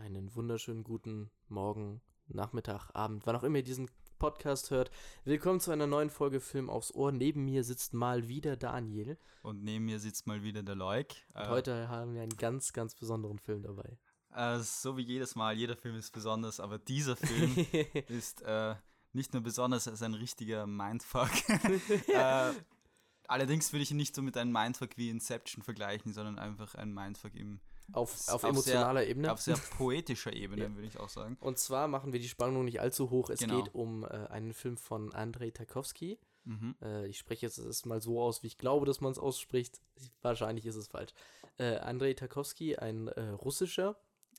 einen wunderschönen guten Morgen, Nachmittag, Abend, wann auch immer ihr diesen Podcast hört. Willkommen zu einer neuen Folge Film aufs Ohr. Neben mir sitzt mal wieder Daniel. Und neben mir sitzt mal wieder der Leuk. Und heute haben wir einen ganz, ganz besonderen Film dabei. Äh, so wie jedes Mal, jeder Film ist besonders, aber dieser Film ist äh, nicht nur besonders, er ist ein richtiger Mindfuck. äh, allerdings würde ich ihn nicht so mit einem Mindfuck wie Inception vergleichen, sondern einfach ein Mindfuck im auf, auf, emotionaler sehr, Ebene. Auf sehr poetischer Ebene, ja. würde ich auch sagen. Und zwar machen wir die Spannung nicht allzu hoch. Es genau. geht um äh, einen Film von Andrei Tarkovsky. Mhm. Äh, ich spreche jetzt es mal so aus, wie ich glaube, dass man es ausspricht. Wahrscheinlich ist es falsch. Äh, Andrei Tarkovsky, ein äh, russischer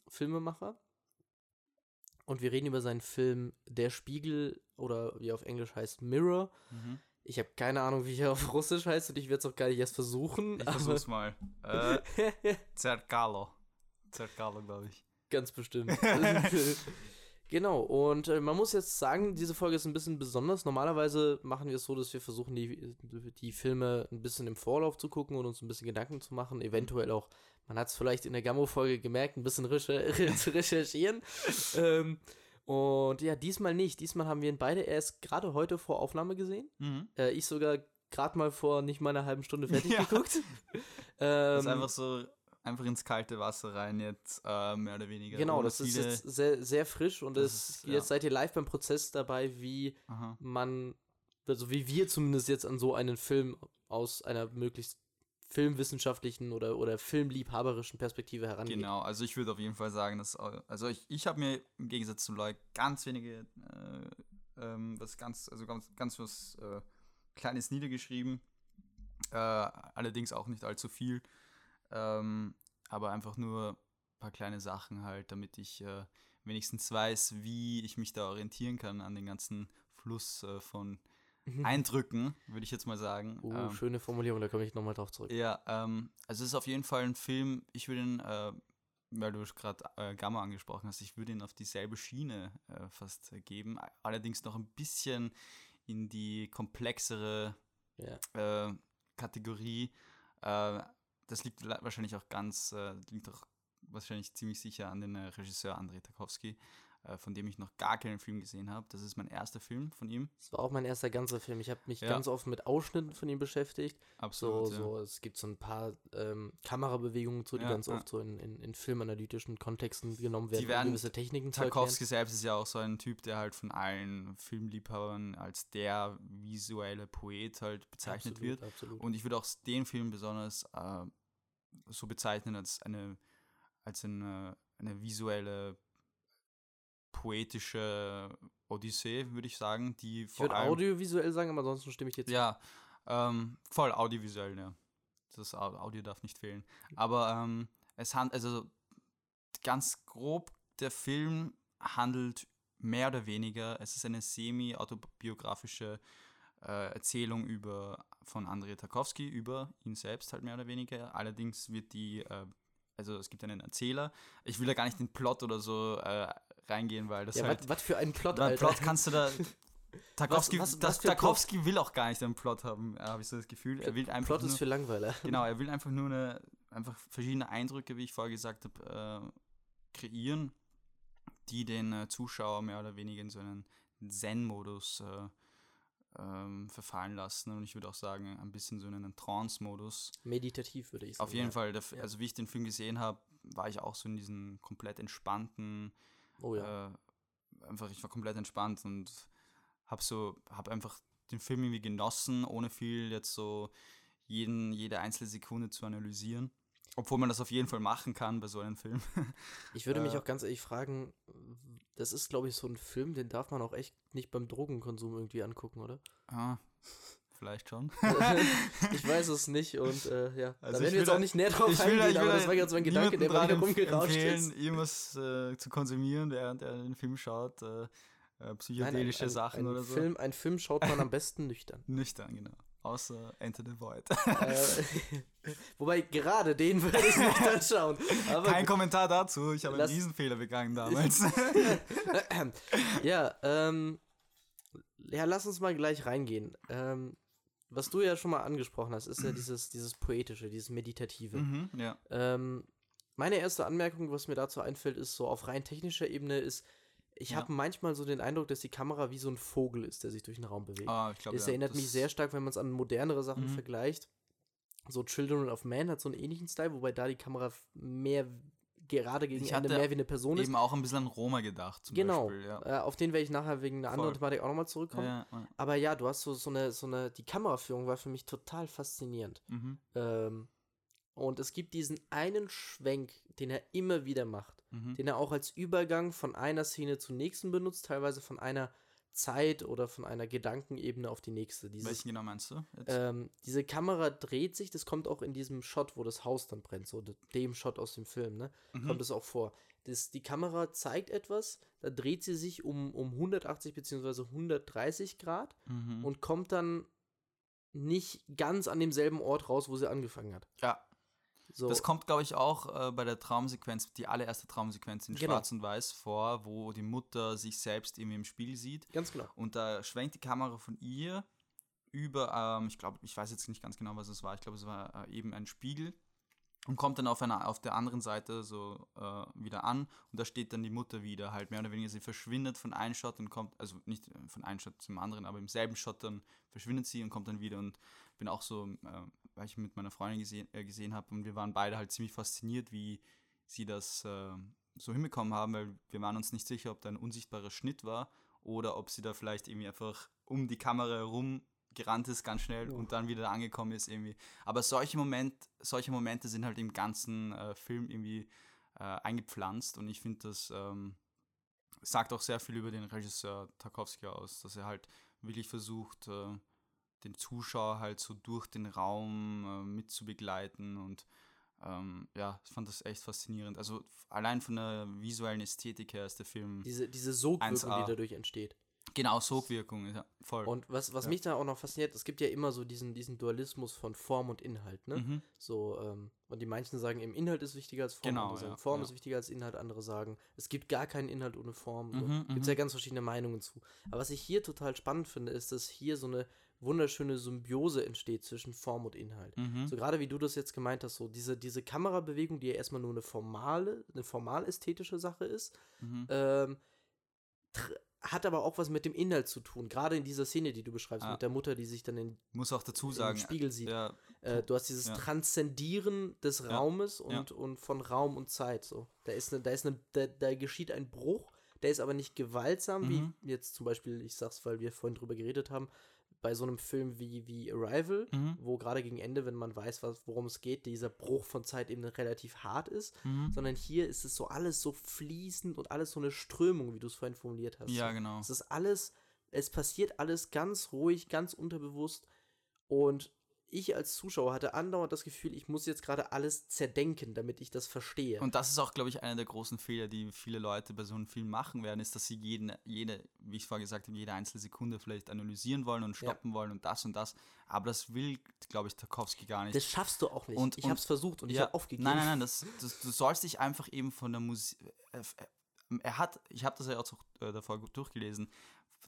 Filmemacher. Und wir reden über seinen Film Der Spiegel oder wie auf Englisch heißt Mirror. Mhm. Ich habe keine Ahnung, wie er auf Russisch heißt und ich werde es auch gar nicht erst versuchen. Ich versuch's mal. Äh, Zerkalo. Zerkalo, glaube ich. Ganz bestimmt. genau, und äh, man muss jetzt sagen, diese Folge ist ein bisschen besonders. Normalerweise machen wir es so, dass wir versuchen, die, die Filme ein bisschen im Vorlauf zu gucken und uns ein bisschen Gedanken zu machen. Eventuell auch, man hat es vielleicht in der Gammo-Folge gemerkt, ein bisschen recher zu recherchieren. ähm, und ja, diesmal nicht. Diesmal haben wir ihn beide erst gerade heute vor Aufnahme gesehen. Mhm. Äh, ich sogar gerade mal vor nicht mal einer halben Stunde fertig ja. geguckt. ähm, das ist einfach so einfach ins kalte Wasser rein jetzt, äh, mehr oder weniger. Genau, das ist jetzt sehr, sehr frisch und das ist, jetzt ja. seid ihr live beim Prozess dabei, wie Aha. man, also wie wir zumindest jetzt an so einen Film aus einer möglichst filmwissenschaftlichen oder, oder filmliebhaberischen Perspektive herangehen. Genau, also ich würde auf jeden Fall sagen, dass, also ich, ich habe mir im Gegensatz zu Leuk ganz wenige, äh, ähm, was ganz, also ganz, ganz was äh, Kleines niedergeschrieben, äh, allerdings auch nicht allzu viel, ähm, aber einfach nur ein paar kleine Sachen halt, damit ich äh, wenigstens weiß, wie ich mich da orientieren kann an den ganzen Fluss äh, von. Eindrücken, würde ich jetzt mal sagen. Uh, ähm, schöne Formulierung, da komme ich nochmal drauf zurück. Ja, ähm, also es ist auf jeden Fall ein Film, ich würde ihn, äh, weil du gerade äh, Gamma angesprochen hast, ich würde ihn auf dieselbe Schiene äh, fast geben, allerdings noch ein bisschen in die komplexere ja. Äh, Kategorie. Äh, das liegt wahrscheinlich auch ganz, äh, liegt auch wahrscheinlich ziemlich sicher an den Regisseur Andrei Tarkovsky. Äh, von dem ich noch gar keinen Film gesehen habe. Das ist mein erster Film von ihm. Das war auch mein erster ganzer Film. Ich habe mich ja. ganz oft mit Ausschnitten von ihm beschäftigt. Absolut. So, ja. so, es gibt so ein paar ähm, Kamerabewegungen, so, die ja, ganz oft so in, in, in, filmanalytischen Kontexten genommen werden, die werden um gewisse Techniken Tarkovsky selbst ist ja auch so ein Typ, der halt von allen Filmliebhabern als der visuelle Poet halt bezeichnet absolut, wird. Absolut. Und ich würde auch den Film besonders äh, so bezeichnen als eine, als eine, eine visuelle poetische Odyssee, würde ich sagen, die Ich würde audiovisuell sagen, aber ansonsten stimme ich jetzt. Ja, ähm, voll audiovisuell, ja. Das Audio darf nicht fehlen. Aber ähm, es handelt, also ganz grob, der Film handelt mehr oder weniger, es ist eine semi-autobiografische äh, Erzählung über von Andrei Tarkovsky über ihn selbst halt mehr oder weniger. Allerdings wird die, äh, also es gibt einen Erzähler. Ich will da gar nicht den Plot oder so äh, reingehen, weil das ja, halt. Was für einen Plot, Alter. Plot kannst du da. Tarkovsky, was, was, was Tarkovsky will auch gar nicht einen Plot haben, habe ich so das Gefühl. Er will einfach Plot ist für Langweiler. Genau, er will einfach nur eine, einfach verschiedene Eindrücke, wie ich vorher gesagt habe, äh, kreieren, die den äh, Zuschauer mehr oder weniger in so einen Zen-Modus äh, ähm, verfallen lassen. Und ich würde auch sagen, ein bisschen so in einen Trance-Modus. Meditativ würde ich sagen. Auf jeden ja. Fall. Also wie ich den Film gesehen habe, war ich auch so in diesem komplett entspannten Oh ja. Äh, einfach, ich war komplett entspannt und habe so, habe einfach den Film irgendwie genossen, ohne viel jetzt so jeden, jede einzelne Sekunde zu analysieren. Obwohl man das auf jeden Fall machen kann bei so einem Film. Ich würde mich äh. auch ganz ehrlich fragen, das ist, glaube ich, so ein Film, den darf man auch echt nicht beim Drogenkonsum irgendwie angucken, oder? Ah, vielleicht schon. ich weiß es nicht und äh, ja, also da werden wir jetzt auch nicht näher drauf eingehen, will, aber das war jetzt mein Gedanke, der bei mir rumgerauscht ist. irgendwas äh, zu konsumieren, während er den Film schaut, äh, äh psychedelische Nein, ein, Sachen ein oder so. Film, ein Film schaut man am besten nüchtern. nüchtern, genau. Außer Enter the Void. Äh, wobei, gerade den würde ich nicht anschauen. Aber Kein Kommentar dazu, ich habe diesen Fehler begangen damals. ja, ähm, ja, lass uns mal gleich reingehen. Ähm, was du ja schon mal angesprochen hast, ist ja dieses, dieses Poetische, dieses Meditative. Mhm, ja. Ähm, meine erste Anmerkung, was mir dazu einfällt, ist so auf rein technischer Ebene ist, ich Ja. habe manchmal so den Eindruck, dass die Kamera wie so ein Vogel ist, der sich durch den Raum bewegt. Ah, ich glaube, das ja, erinnert mich das- sehr stark, wenn man es an modernere Sachen Mhm. vergleicht. So Children of Man hat so einen ähnlichen Style, wobei da die Kamera mehr gerade gegen Ich Ende mehr wie eine Person ist. Eben auch ein bisschen an Roma gedacht, zum Genau. Beispiel. Ja. Äh, auf den werde ich nachher wegen einer anderen Voll. Thematik auch nochmal zurückkommen. Ja, ja. Aber ja, du hast so, so eine, so eine, die Kameraführung war für mich total faszinierend. Mhm. Ähm, und es gibt diesen einen Schwenk, den er immer wieder macht, Mhm. den er auch als Übergang von einer Szene zur nächsten benutzt, teilweise von einer Zeit oder von einer Gedankenebene auf die nächste. Dieses, Welchen genau meinst du? Ähm, diese Kamera dreht sich, das kommt auch in diesem Shot, wo das Haus dann brennt, so de- dem Shot aus dem Film, ne? Mhm. Kommt es auch vor. Das, die Kamera zeigt etwas, da dreht sie sich um, um 180 bzw. 130 Grad Mhm. und kommt dann nicht ganz an demselben Ort raus, wo sie angefangen hat. ja, So, das kommt, glaube ich, auch äh, bei der Traumsequenz, die allererste Traumsequenz in Genau. Schwarz und Weiß vor, wo die Mutter sich selbst irgendwie im Spiel sieht. ganz genau. Und da schwenkt die Kamera von ihr über, ähm, ich glaube, ich weiß jetzt nicht ganz genau, was es war. Ich glaube, es war äh, eben ein Spiegel und kommt dann auf einer auf der anderen Seite so äh, wieder an und da steht dann die Mutter wieder halt mehr oder weniger sie verschwindet von einem Shot und kommt also nicht äh, von einem Shot zum anderen aber im selben Shot dann verschwindet sie und kommt dann wieder und bin auch so äh, weil ich mit meiner Freundin gesehen äh, gesehen habe und wir waren beide halt ziemlich fasziniert wie sie das äh, so hinbekommen haben weil wir waren uns nicht sicher ob da ein unsichtbarer Schnitt war oder ob sie da vielleicht irgendwie einfach um die Kamera herum gerannt ist ganz schnell Ja. und dann wieder angekommen ist irgendwie. Aber solche, Moment, solche Momente sind halt im ganzen äh, Film irgendwie äh, eingepflanzt und ich finde, das ähm, sagt auch sehr viel über den Regisseur Tarkovsky aus, dass er halt wirklich versucht, äh, den Zuschauer halt so durch den Raum äh, mitzubegleiten und ähm, ja, ich fand das echt faszinierend. Also allein von der visuellen Ästhetik her ist der Film Diese, diese Sogwirkung, 1A. die dadurch entsteht. genau Sogwirkung, ja, voll. Und was, was Ja. mich da auch noch fasziniert, es gibt ja immer so diesen, diesen Dualismus von Form und Inhalt, ne? mhm. So, ähm, und die manchen sagen, im Inhalt ist wichtiger als Form, Genau, andere sagen, ja, Form ist wichtiger als Inhalt, andere sagen, es gibt gar keinen Inhalt ohne Form. So. Mhm, Gibt es mhm. ja ganz verschiedene Meinungen zu. Aber was ich hier total spannend finde, ist, dass hier so eine wunderschöne Symbiose entsteht zwischen Form und Inhalt. Mhm. So gerade wie du das jetzt gemeint hast, so diese, diese Kamerabewegung, die ja erstmal nur eine formale, eine formal ästhetische Sache ist, Mhm. ähm, hat aber auch was mit dem Inhalt zu tun. Gerade in dieser Szene, die du beschreibst, Ah. mit der Mutter, die sich dann in, Muss auch dazu im sagen, Spiegel sieht. ja, Äh, du hast dieses Ja. Transzendieren des Ja. Raumes und, und von Raum und Zeit. So. Da ist eine, da ist eine, da, da geschieht ein Bruch, der ist aber nicht gewaltsam, Mhm. wie jetzt zum Beispiel, ich sag's, weil wir vorhin drüber geredet haben, bei so einem Film wie, wie Arrival, Mhm. wo gerade gegen Ende, wenn man weiß, was, worum es geht, dieser Bruch von Zeit eben relativ hart ist, Mhm. sondern hier ist es so alles so fließend und alles so eine Strömung, wie du es vorhin formuliert hast. Ja, genau. Es ist alles, es passiert alles ganz ruhig, ganz unterbewusst. Und ich als Zuschauer hatte andauernd das Gefühl, ich muss jetzt gerade alles zerdenken, damit ich das verstehe. Und das ist auch, glaube ich, einer der großen Fehler, die viele Leute bei so einem Film machen werden, ist, dass sie jeden, jede, wie ich vorher gesagt habe, jede einzelne Sekunde vielleicht analysieren wollen und stoppen wollen und das und das. Aber das will, glaube ich, Tarkovsky gar nicht. das schaffst du auch nicht. Und- ich habe es versucht und ich Ja, habe aufgegeben. Nein, nein, nein, das, das, du sollst dich einfach eben von der Musik. Äh, äh, er hat, ich habe das ja auch so, äh, davor gut durchgelesen.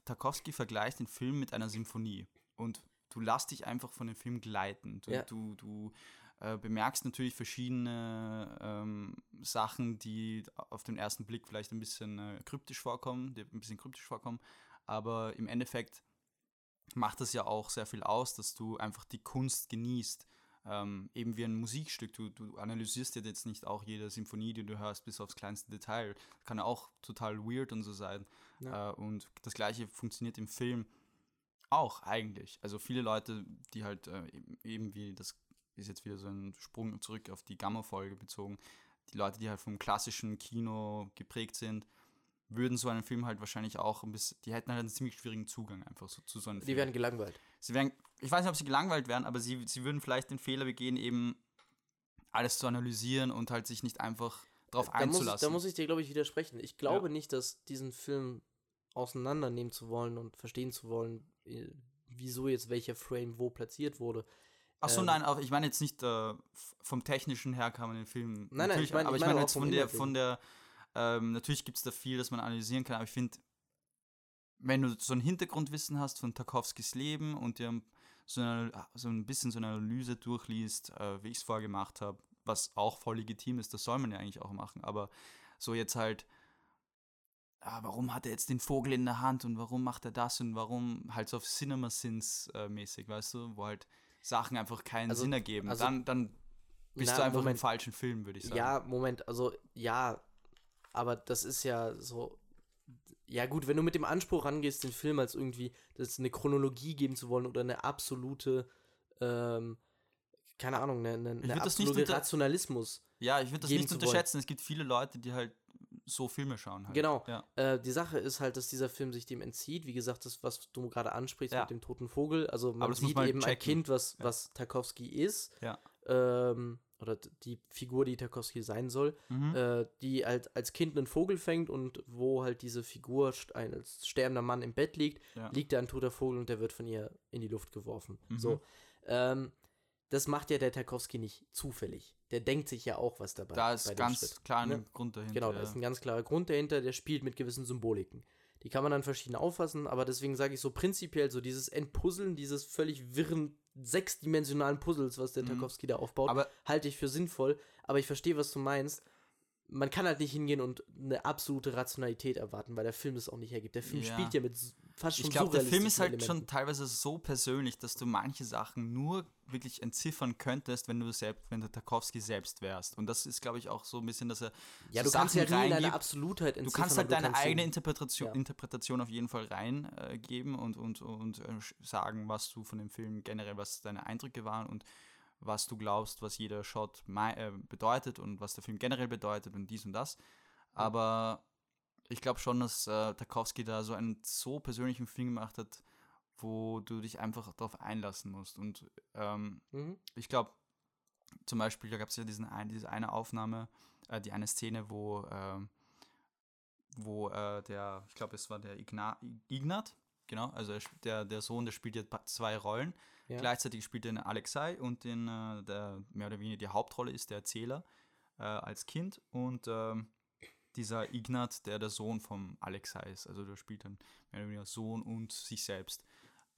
Tarkovsky vergleicht den Film mit einer Symphonie und du lässt dich einfach von dem Film gleiten. Du, Ja. du, du äh, bemerkst natürlich verschiedene ähm, Sachen, die auf den ersten Blick vielleicht ein bisschen äh, kryptisch vorkommen, die ein bisschen kryptisch vorkommen, aber im Endeffekt macht das ja auch sehr viel aus, dass du einfach die Kunst genießt ähm, eben wie ein Musikstück. Du, du analysierst jetzt nicht auch jede Symphonie, die du hörst, bis aufs kleinste Detail. Kann ja auch total weird und so sein. Ja. Äh, und das gleiche funktioniert im Film auch eigentlich. Also viele Leute, die halt äh, eben, wie, das ist jetzt wieder so ein Sprung zurück auf die Gamma-Folge bezogen, die Leute, die halt vom klassischen Kino geprägt sind, würden so einen Film halt wahrscheinlich auch ein bisschen, die hätten halt einen ziemlich schwierigen Zugang einfach so, zu so einem Die Film. werden gelangweilt. Sie wären, ich weiß nicht, ob sie gelangweilt wären, aber sie, sie würden vielleicht den Fehler begehen, eben alles zu analysieren und halt sich nicht einfach drauf Da muss, ich, einzulassen. da muss ich dir, glaube ich, widersprechen. Ich glaube nicht, dass diesen Film auseinandernehmen zu wollen und verstehen zu wollen, wieso jetzt welcher Frame wo platziert wurde. Achso, ähm, nein, ich meine jetzt nicht äh, vom technischen her kann man den Film. nein, natürlich, ich meine- aber ich ich meine auch jetzt von der, von der, ähm, natürlich gibt es da viel, das man analysieren kann, aber ich finde, wenn du so ein Hintergrundwissen hast von Tarkovskis Leben und dir so, eine, so ein bisschen so eine Analyse durchliest, äh, wie ich es vorher gemacht habe, was auch voll legitim ist, das soll man ja eigentlich auch machen, aber so jetzt halt, ah, warum hat er jetzt den Vogel in der Hand und warum macht er das und warum halt so auf Cinema Sins äh, mäßig, weißt du, wo halt Sachen einfach keinen Also- Sinn ergeben. also- dann, dann bist Na, du einfach Moment. im falschen Film, würde ich sagen. Ja, Moment, also ja, aber das ist ja so. Ja, gut, wenn du mit dem Anspruch rangehst, den Film als irgendwie das eine Chronologie geben zu wollen oder eine absolute, ähm, keine Ahnung, eine, eine, eine das nicht absolute Rationalismus. Ja, ich würde das nicht unterschätzen. Es gibt viele Leute, die halt so Filme schauen. Halt. Genau. Ja. Äh, die Sache ist halt, dass dieser Film sich dem entzieht. Wie gesagt, das, was du gerade ansprichst Ja. mit dem toten Vogel. Also man sieht man eben checken. erkennt, was, Ja. was Tarkovsky ist. Ja. Ähm, oder die Figur, die Tarkovsky sein soll. Mhm. äh, die halt als Kind einen Vogel fängt und wo halt diese Figur ein als sterbender Mann im Bett liegt, Ja. liegt da ein toter Vogel und der wird von ihr in die Luft geworfen. Mhm. So. Ähm, das macht ja der Tarkovsky nicht zufällig. Der denkt sich ja auch was dabei. da ist ganz klar ein Ne? Grund dahinter. Genau, da ist ein ganz klarer Grund dahinter, der spielt mit gewissen Symboliken. Die kann man dann verschieden auffassen, aber deswegen sage ich so prinzipiell so dieses Entpuzzeln dieses völlig wirren sechsdimensionalen Puzzles, was der Mhm. Tarkovsky da aufbaut, Aber halte ich für sinnvoll, aber ich verstehe, was du meinst. Man kann halt nicht hingehen und eine absolute Rationalität erwarten, weil der Film das auch nicht hergibt. Der Film Ja. spielt ja mit fast schon ich glaube, der Film ist halt schon Elementen. teilweise so persönlich, dass du manche Sachen nur wirklich entziffern könntest, wenn du selbst, wenn du Tarkovsky selbst wärst. Und das ist, glaube ich, auch so ein bisschen, dass er Ja, so du kannst Sachen ja halt nie in deine. Absolutheit Du entziffern, kannst halt du deine kannst eigene Interpretation, ja. Interpretation auf jeden Fall reingeben und, und, und äh, sagen, was du von dem Film generell, was deine Eindrücke waren und was du glaubst, was jeder Shot äh, bedeutet und was der Film generell bedeutet und dies und das. Aber ich glaube schon, dass äh, Tarkovsky da so einen so persönlichen Film gemacht hat, wo du dich einfach darauf einlassen musst. Und ähm, Mhm. ich glaube, zum Beispiel, da gab es ja diesen ein, diese eine Aufnahme, äh, die eine Szene, wo, ähm, wo äh, der, ich glaube, es war der Igna Ignat, genau, also er der, der Sohn, der spielt ja zwei Rollen. Ja. Gleichzeitig spielt er den Alexei und den, äh, der mehr oder weniger die Hauptrolle ist der Erzähler äh, als Kind und ähm, dieser Ignat, der der Sohn vom Alexei ist. Also der spielt dann mehr oder weniger Sohn und sich selbst.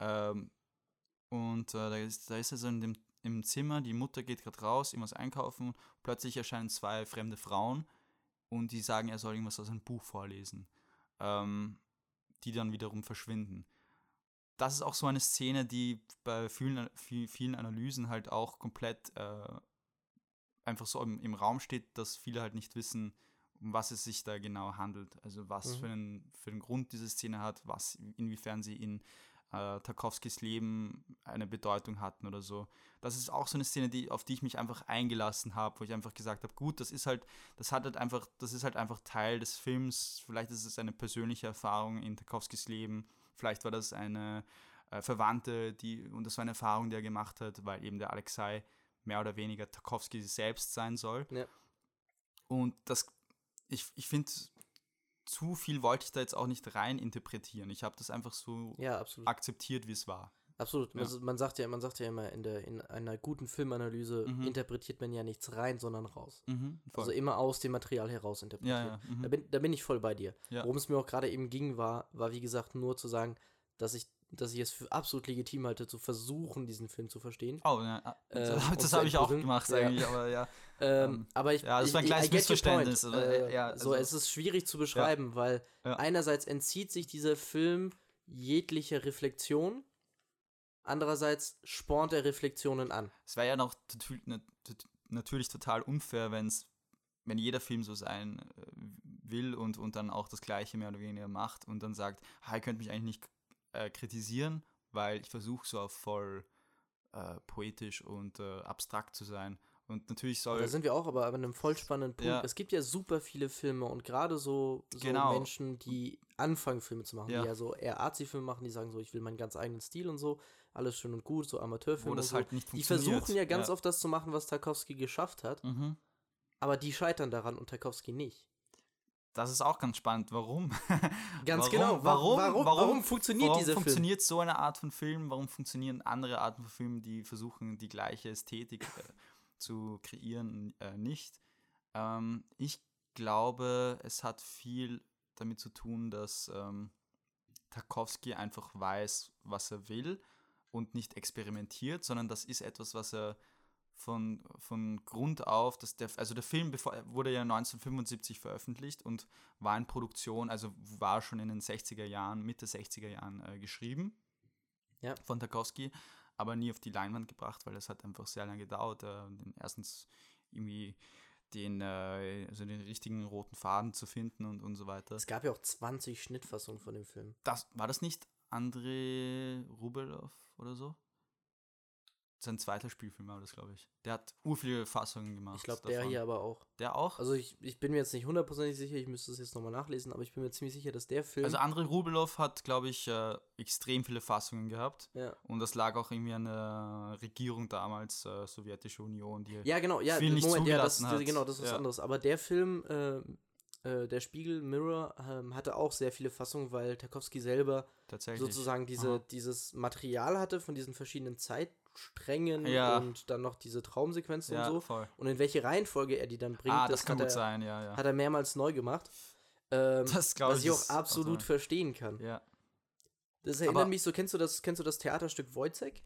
Ähm, und äh, da, ist, da ist er so in dem, im Zimmer, die Mutter geht gerade raus, irgendwas einkaufen, plötzlich erscheinen zwei fremde Frauen und die sagen, er soll irgendwas aus einem Buch vorlesen, ähm, die dann wiederum verschwinden. Das ist auch so eine Szene, die bei vielen, vi- vielen Analysen halt auch komplett äh, einfach so im, im Raum steht, dass viele halt nicht wissen, um was es sich da genau handelt. Also was Mhm. für, einen, für einen Grund diese Szene hat, was inwiefern sie in äh, Tarkovskis Leben eine Bedeutung hatten oder so. Das ist auch so eine Szene, die, auf die ich mich einfach eingelassen habe, wo ich einfach gesagt habe, gut, das ist halt, das hat halt einfach, das ist halt einfach Teil des Films. Vielleicht ist es eine persönliche Erfahrung in Tarkovskis Leben. Vielleicht war das eine äh, Verwandte, die, und das war eine Erfahrung, die er gemacht hat, weil eben der Alexei mehr oder weniger Tarkovsky selbst sein soll. Ja. Und das, ich, ich finde, zu viel wollte ich da jetzt auch nicht rein interpretieren. Ich habe das einfach so Ja, akzeptiert, wie es war. Absolut. Ja. Also man sagt ja, man sagt ja immer, in, der, in einer guten Filmanalyse Mhm. interpretiert man ja nichts rein, sondern raus. Mhm. Also immer aus dem Material heraus interpretieren. ja, ja. Mhm. Da, bin, da bin ich voll bei dir. Ja. Worum es mir auch gerade eben ging, war, war wie gesagt nur zu sagen, dass ich, dass ich es für absolut legitim halte, zu versuchen, diesen Film zu verstehen. Oh, ja, Äh, das, habe ich auch gemacht Ja. eigentlich, aber ja. Ähm, Ähm, aber ich, ja, das war ein kleines Missverständnis, Äh, ja, so, also- es ist schwierig zu beschreiben, weil Ja. einerseits entzieht sich dieser Film jeglicher Reflexion, andererseits spornt er Reflexionen an. Es wäre ja noch natü- nat- nat- natürlich total unfair, wenn's, wenn jeder Film so sein äh, will und, und dann auch das Gleiche mehr oder weniger macht und dann sagt, ah, ihr könnt mich eigentlich nicht äh, kritisieren, weil ich versuche so auf voll äh, poetisch und äh, abstrakt zu sein. Und natürlich soll. Da sind wir auch aber an einem voll spannenden Punkt. Ja. Es gibt ja super viele Filme und gerade so, so Genau. Menschen, die anfangen, Filme zu machen, Ja. die ja so eher Arzi-Filme machen, die sagen so, ich will meinen ganz eigenen Stil und so, alles schön und gut, so Amateurfilme wo das so. halt nicht die versuchen ja ganz oft das zu machen, was Tarkovsky geschafft hat, Mhm. aber die scheitern daran und Tarkovsky nicht. Das ist auch ganz spannend. Warum? Ganz Warum- genau. Wa- warum- warum, warum- warum funktioniert Warum dieser Film? funktioniert so eine Art von Film? Warum funktionieren andere Arten von Filmen, die versuchen, die gleiche Ästhetik äh, zu kreieren, äh, nicht? Ähm, ich glaube, es hat viel damit zu tun, dass ähm, Tarkovsky einfach weiß, was er will und nicht experimentiert, sondern das ist etwas, was er von, von Grund auf, dass der, also der Film bevor, wurde ja 1975 veröffentlicht und war in Produktion, also war schon in den 60er Jahren, Mitte 60er Jahren äh, geschrieben Ja. von Tarkovsky, aber nie auf die Leinwand gebracht, weil das hat einfach sehr lange gedauert. Äh, erstens irgendwie den, äh, also den richtigen roten Faden zu finden und, und so weiter. Es gab ja auch 20 Schnittfassungen von dem Film. Das, war das nicht Andrei Rubelov oder so? Sein zweiter Spielfilm war das, glaube ich. Der hat ur viele Fassungen gemacht. Ich glaube, der hier aber auch. Der auch? Also ich, ich bin mir jetzt nicht hundertprozentig sicher, ich müsste es jetzt nochmal nachlesen, aber ich bin mir ziemlich sicher, dass der Film. Also Andrei Rubelov hat, glaube ich, äh, extrem viele Fassungen gehabt. ja. Und das lag auch irgendwie an der Regierung damals, äh, Sowjetische Union, die ja, genau, ja, viel nicht Moment, ja, das, zugelassen hat. genau, das ist was Ja. anderes. Aber der Film, äh, äh, der Spiegel Mirror, ähm, hatte auch sehr viele Fassungen, weil Tarkovsky selber tatsächlich. sozusagen diese, Aha. dieses Material hatte von diesen verschiedenen Zeitsträngen Ja. und dann noch diese Traumsequenzen ja, und so. voll. Und in welche Reihenfolge er die dann bringt, Ah, das, kann hat, gut er, sein, ja, ja. hat er mehrmals neu gemacht. Ähm, Das glaube was ich. ich auch absolut so. verstehen kann. Ja. Das erinnert Aber- mich so, kennst du das, kennst du das Theaterstück Wojcek?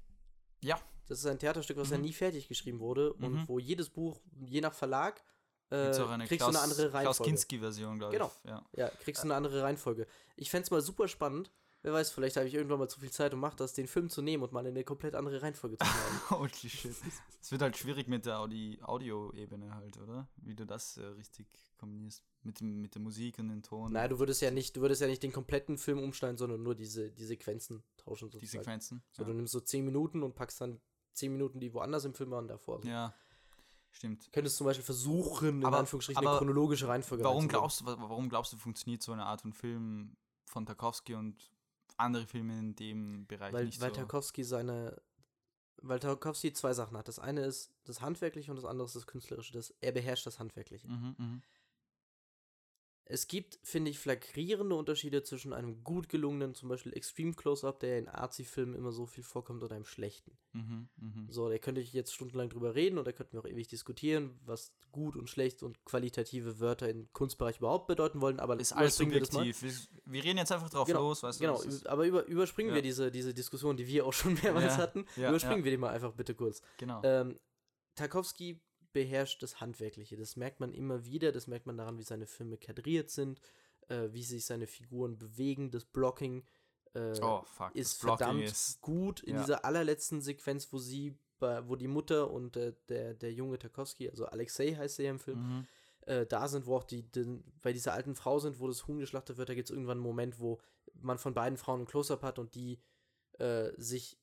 Ja. Das ist ein Theaterstück, was ja Mhm. nie fertig geschrieben wurde Mhm. und wo jedes Buch, je nach Verlag, äh, kriegst Klaus, du eine andere Klaus Reihenfolge. Kinski-Version, glaube Genau. ich. Ja. Ja, kriegst du eine andere Reihenfolge. Ich fänd's mal super spannend. Wer weiß, vielleicht habe ich irgendwann mal zu viel Zeit und mach das, den Film zu nehmen und mal in eine komplett andere Reihenfolge zu schneiden. Holy shit. Es wird halt schwierig mit der Audi Audio-Ebene halt, oder? Wie du das äh, richtig kombinierst. Mit, dem, mit der Musik und dem Ton. Nein, du würdest ja nicht, du würdest ja nicht den kompletten Film umschneiden, sondern nur diese, die Sequenzen tauschen die sozusagen. Sequenzen. So, ja. du nimmst so 10 Minuten und packst dann 10 Minuten, die woanders im Film waren, davor. ja, stimmt. Könntest zum Beispiel versuchen, in Aber- Anführungsstrichen aber eine chronologische Reihenfolge Warum glaubst, du, wa- warum glaubst du, funktioniert so eine Art von Film von Tarkovsky und andere Filme in dem Bereich weil, nicht weil so? Tarkovsky seine. Weil Tarkovsky zwei Sachen hat. Das eine ist das Handwerkliche und das andere ist das Künstlerische. Das, er beherrscht das Handwerkliche. Mhm, mhm. Es gibt, finde ich, flagrierende Unterschiede zwischen einem gut gelungenen, zum Beispiel Extreme Close-Up, der in Arzi-Filmen immer so viel vorkommt, und einem schlechten. Mhm, mhm. So, da könnte ich jetzt stundenlang drüber reden und da könnten wir auch ewig diskutieren, was gut und schlecht und qualitative Wörter im Kunstbereich überhaupt bedeuten wollen, aber Ist alles subjektiv. Wir, wir reden jetzt einfach drauf Genau, los, weißt du? Genau, aber über, überspringen Ja. wir diese, diese Diskussion, die wir auch schon mehrmals Ja, hatten. ja, überspringen wir die mal einfach bitte kurz. genau. Ähm, Tarkovsky beherrscht das Handwerkliche. Das merkt man immer wieder. Das merkt man daran, wie seine Filme kadriert sind, äh, wie sich seine Figuren bewegen. Das Blocking äh, oh, fuck. ist verdammt ist. gut. In ja. dieser allerletzten Sequenz, wo sie, wo die Mutter und äh, der, der junge Tarkovsky, also Alexei heißt er ja im Film, Mhm. äh, da sind, wo auch die, die bei dieser alten Frau sind, wo das Huhn geschlachtet wird, da gibt es irgendwann einen Moment, wo man von beiden Frauen ein Close-Up hat und die äh, sich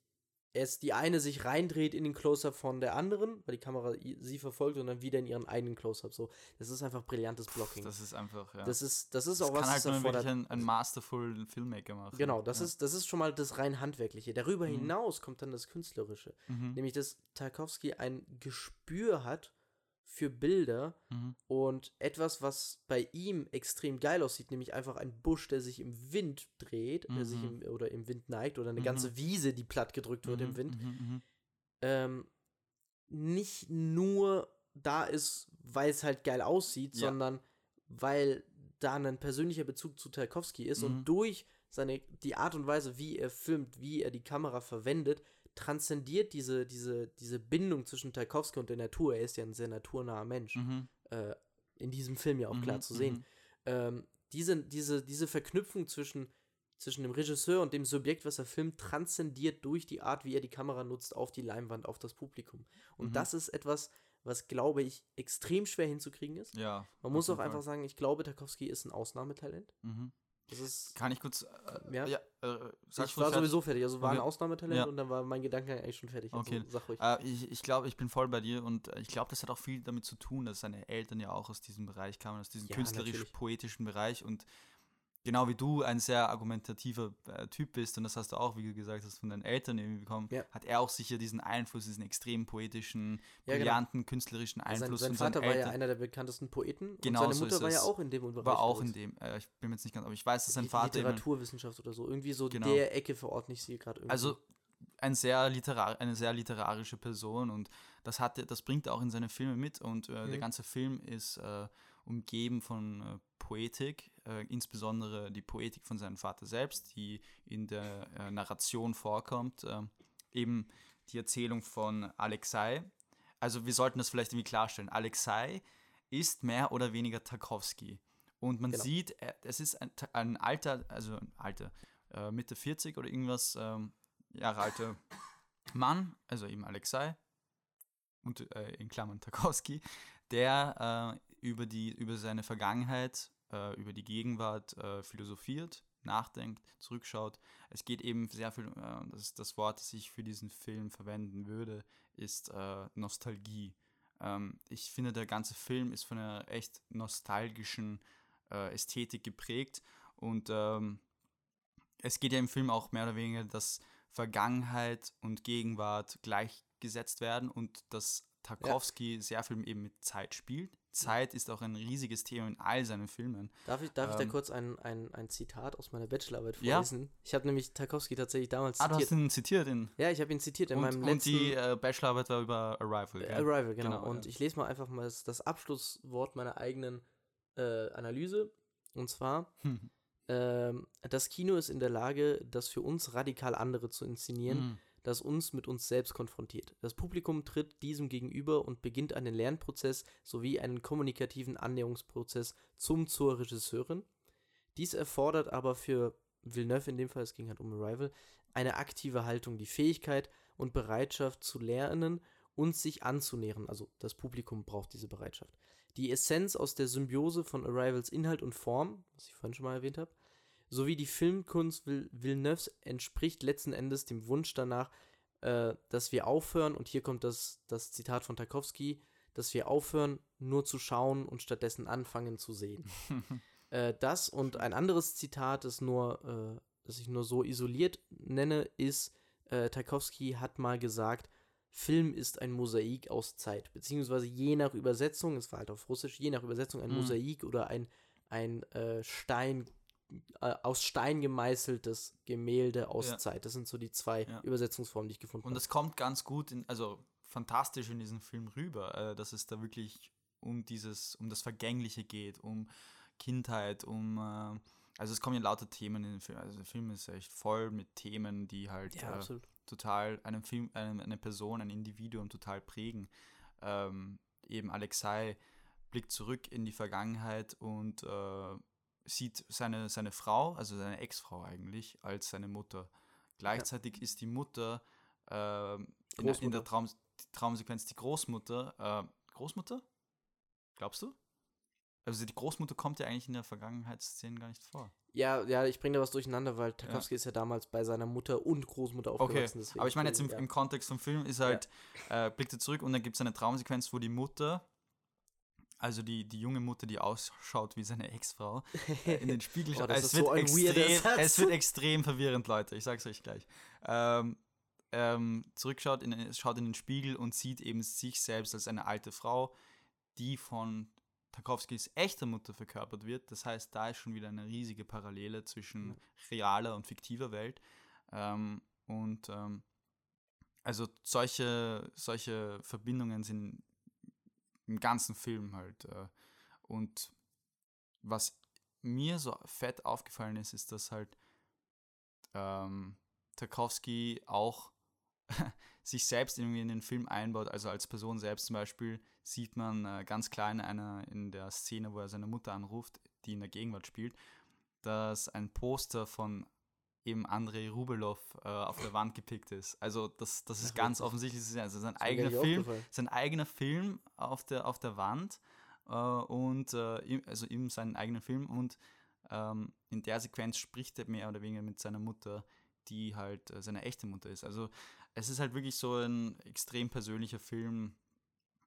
erst die eine sich reindreht in den Close-Up von der anderen, weil die Kamera sie verfolgt und dann wieder in ihren eigenen Close-Up. So, das ist einfach brillantes Blocking. Das ist einfach, ja. das ist, das ist Das auch was, halt das erfordert. ein, ein masterful Filmmaker machen. Genau, das ja. ist, das ist schon mal das rein handwerkliche. Darüber Mhm. hinaus kommt dann das künstlerische, Mhm. nämlich dass Tarkovsky ein Gespür hat für Bilder Mhm. und etwas, was bei ihm extrem geil aussieht, nämlich einfach ein Busch, der sich im Wind dreht, der sich Mhm. im, oder im Wind neigt, oder eine Mhm. ganze Wiese, die platt gedrückt wird im Mhm, Wind, mhm, mhm. ähm, nicht nur da ist, weil es halt geil aussieht, Ja. sondern weil da ein persönlicher Bezug zu Tarkovsky ist Mhm. und durch seine, die Art und Weise, wie er filmt, wie er die Kamera verwendet, transzendiert diese, diese, diese Bindung zwischen Tarkovsky und der Natur. Er ist ja ein sehr naturnaher Mensch Mhm. äh, in diesem Film ja auch Mhm, klar zu sehen. mhm. Ähm, diese, diese, diese Verknüpfung zwischen, zwischen dem Regisseur und dem Subjekt, was er filmt, transzendiert durch die Art, wie er die Kamera nutzt, auf die Leinwand, auf das Publikum. Und Mhm. das ist etwas, was, glaube ich, extrem schwer hinzukriegen ist. Ja. Man muss auch einfach sagen, ich glaube, Tarkovsky ist ein Ausnahmetalent. Mhm. Das ist, Kann ich kurz. Äh, Ja. ja. äh, ich war fertig? sowieso fertig. Also war ein Okay. Ausnahmetalent Ja. und dann war mein Gedankengang eigentlich schon fertig. Okay. Also, sag ruhig. Äh, ich ich glaube, ich bin voll bei dir und äh, ich glaube, das hat auch viel damit zu tun, dass seine Eltern ja auch aus diesem Bereich kamen, aus diesem Ja, künstlerisch-poetischen Bereich und genau wie du ein sehr argumentativer äh, Typ bist und das hast du auch, wie du gesagt hast, von deinen Eltern irgendwie bekommen, Ja. hat er auch sicher diesen Einfluss, diesen extrem poetischen, Ja, genau. brillanten, künstlerischen sein, Einfluss sein und seine Vater war ja Eltern einer der bekanntesten Poeten Genau und seine so Mutter ist war ja auch in dem Bereich. war auch in dem, äh, ich bin mir jetzt nicht ganz, aber ich weiß, dass sein Vater Literaturwissenschaft oder so. Irgendwie so Genau. der Ecke verordne ich sie gerade irgendwie. Also ein sehr literar eine sehr literarische Person und das hat er- das bringt er auch in seine Filme mit und äh, der Mhm. ganze Film ist äh, umgeben von äh, Poetik, äh, insbesondere die Poetik von seinem Vater selbst, die in der äh, Narration vorkommt, äh, eben die Erzählung von Alexei. also wir sollten das vielleicht irgendwie klarstellen. Alexei ist mehr oder weniger Tarkovsky. Und man Genau. sieht, er- es ist ein, ein alter, also ein alter, äh, Mitte 40 oder irgendwas ähm, Jahre alter Mann, also eben Alexei, und äh, in Klammern Tarkovsky, der äh, über, die, über seine Vergangenheit, äh, über die Gegenwart äh, philosophiert, nachdenkt, zurückschaut. Es geht eben sehr viel, äh, das ist das Wort, das ich für diesen Film verwenden würde, ist äh, Nostalgie. Ähm, ich finde, der ganze Film ist von einer echt nostalgischen äh, Ästhetik geprägt und ähm, es geht ja im Film auch mehr oder weniger, dass Vergangenheit und Gegenwart gleichgesetzt werden und dass Tarkovsky sehr viel eben mit Zeit spielt. Zeit ist auch ein riesiges Thema in all seinen Filmen. Darf ich, darf ich da Ähm, kurz ein, ein, ein Zitat aus meiner Bachelorarbeit Ja. vorlesen? Ich habe nämlich Tarkovsky tatsächlich damals Ah, du hast zitiert. ihn zitiert in. Ja, ich habe ihn zitiert in Und, meinem und letzten die äh, Bachelorarbeit war über Arrival. Äh, gell? Arrival, genau. Genau, und ja. ich lese mal einfach mal das, das Abschlusswort meiner eigenen äh, Analyse. Und zwar, Hm. ähm, das Kino ist in der Lage, das für uns radikal andere zu inszenieren, Hm. Das uns mit uns selbst konfrontiert. Das Publikum tritt diesem gegenüber und beginnt einen Lernprozess sowie einen kommunikativen Annäherungsprozess zum zur Regisseurin. Dies erfordert aber für Villeneuve in dem Fall, es ging halt um Arrival, eine aktive Haltung, die Fähigkeit und Bereitschaft zu lernen und sich anzunähern. Also das Publikum braucht diese Bereitschaft. Die Essenz aus der Symbiose von Arrivals Inhalt und Form, was ich vorhin schon mal erwähnt habe, sowie die Filmkunst Vill- Villeneuves entspricht letzten Endes dem Wunsch danach, äh, dass wir aufhören, und hier kommt das, das Zitat von Tarkovsky, dass wir aufhören, nur zu schauen und stattdessen anfangen zu sehen. äh, das und ein anderes Zitat, das nur, äh, das ich nur so isoliert nenne, ist, äh, Tarkovsky hat mal gesagt, Film ist ein Mosaik aus Zeit, beziehungsweise je nach Übersetzung, es war halt auf Russisch, je nach Übersetzung ein Mhm. Mosaik oder ein, ein äh, Stein, äh, aus Stein gemeißeltes Gemälde aus Ja. Zeit. Das sind so die zwei Ja. Übersetzungsformen, die ich gefunden Und habe. es kommt ganz gut, in, also fantastisch in diesem Film rüber, äh, dass es da wirklich um dieses, um das Vergängliche geht, um Kindheit, um äh, also es kommen ja lauter Themen in den Film. Also der Film ist echt voll mit Themen, die halt Ja, äh, total einen Film, eine, eine Person, ein Individuum total prägen. Ähm, eben Alexei blickt zurück in die Vergangenheit und äh, sieht seine, seine Frau, also seine Ex-Frau eigentlich, als seine Mutter. Gleichzeitig ist die Mutter ähm, in, in der Traum, Traumsequenz die Großmutter. Äh, Großmutter? Glaubst du? Also die Großmutter kommt ja eigentlich in der Vergangenheitsszene gar nicht vor. Ja, ja, ich bringe da was durcheinander, weil Tarkovsky ist ja damals bei seiner Mutter und Großmutter Okay, aufgewachsen. deswegen- aber ich meine jetzt im, ja. im Kontext vom Film ist halt, äh, blickt er zurück und dann gibt es eine Traumsequenz, wo die Mutter, also die, die junge Mutter, die ausschaut wie seine Ex-Frau, äh, in den Spiegel Oh, schaut. das es, wird so extrem, es wird extrem verwirrend, Leute, ich sag's euch gleich. Ähm, ähm, zurückschaut, in, den- schaut in den Spiegel und sieht eben sich selbst als eine alte Frau, die von Tarkovskis echter Mutter verkörpert wird. Das heißt, da ist schon wieder eine riesige Parallele zwischen realer und fiktiver Welt. Ähm, und ähm, also solche, solche Verbindungen sind im ganzen Film halt. Äh, und was mir so fett aufgefallen ist, ist, dass halt ähm, Tarkovsky auch sich selbst irgendwie in den Film einbaut. Also als Person selbst zum Beispiel sieht man äh, ganz klar in einer in der Szene, wo er seine Mutter anruft, die in der Gegenwart spielt, dass ein Poster von eben Andrei Rubelov äh, auf der Wand gepickt ist. Also das, das ist Ach, ganz wirklich? offensichtlich, das ist also sein gar eigener Film, sein eigener Film auf der, auf der Wand äh, und äh, also ihm seinen eigenen Film und ähm, in der Sequenz spricht er mehr oder weniger mit seiner Mutter, die halt äh, seine echte Mutter ist. Also es ist halt wirklich so ein extrem persönlicher Film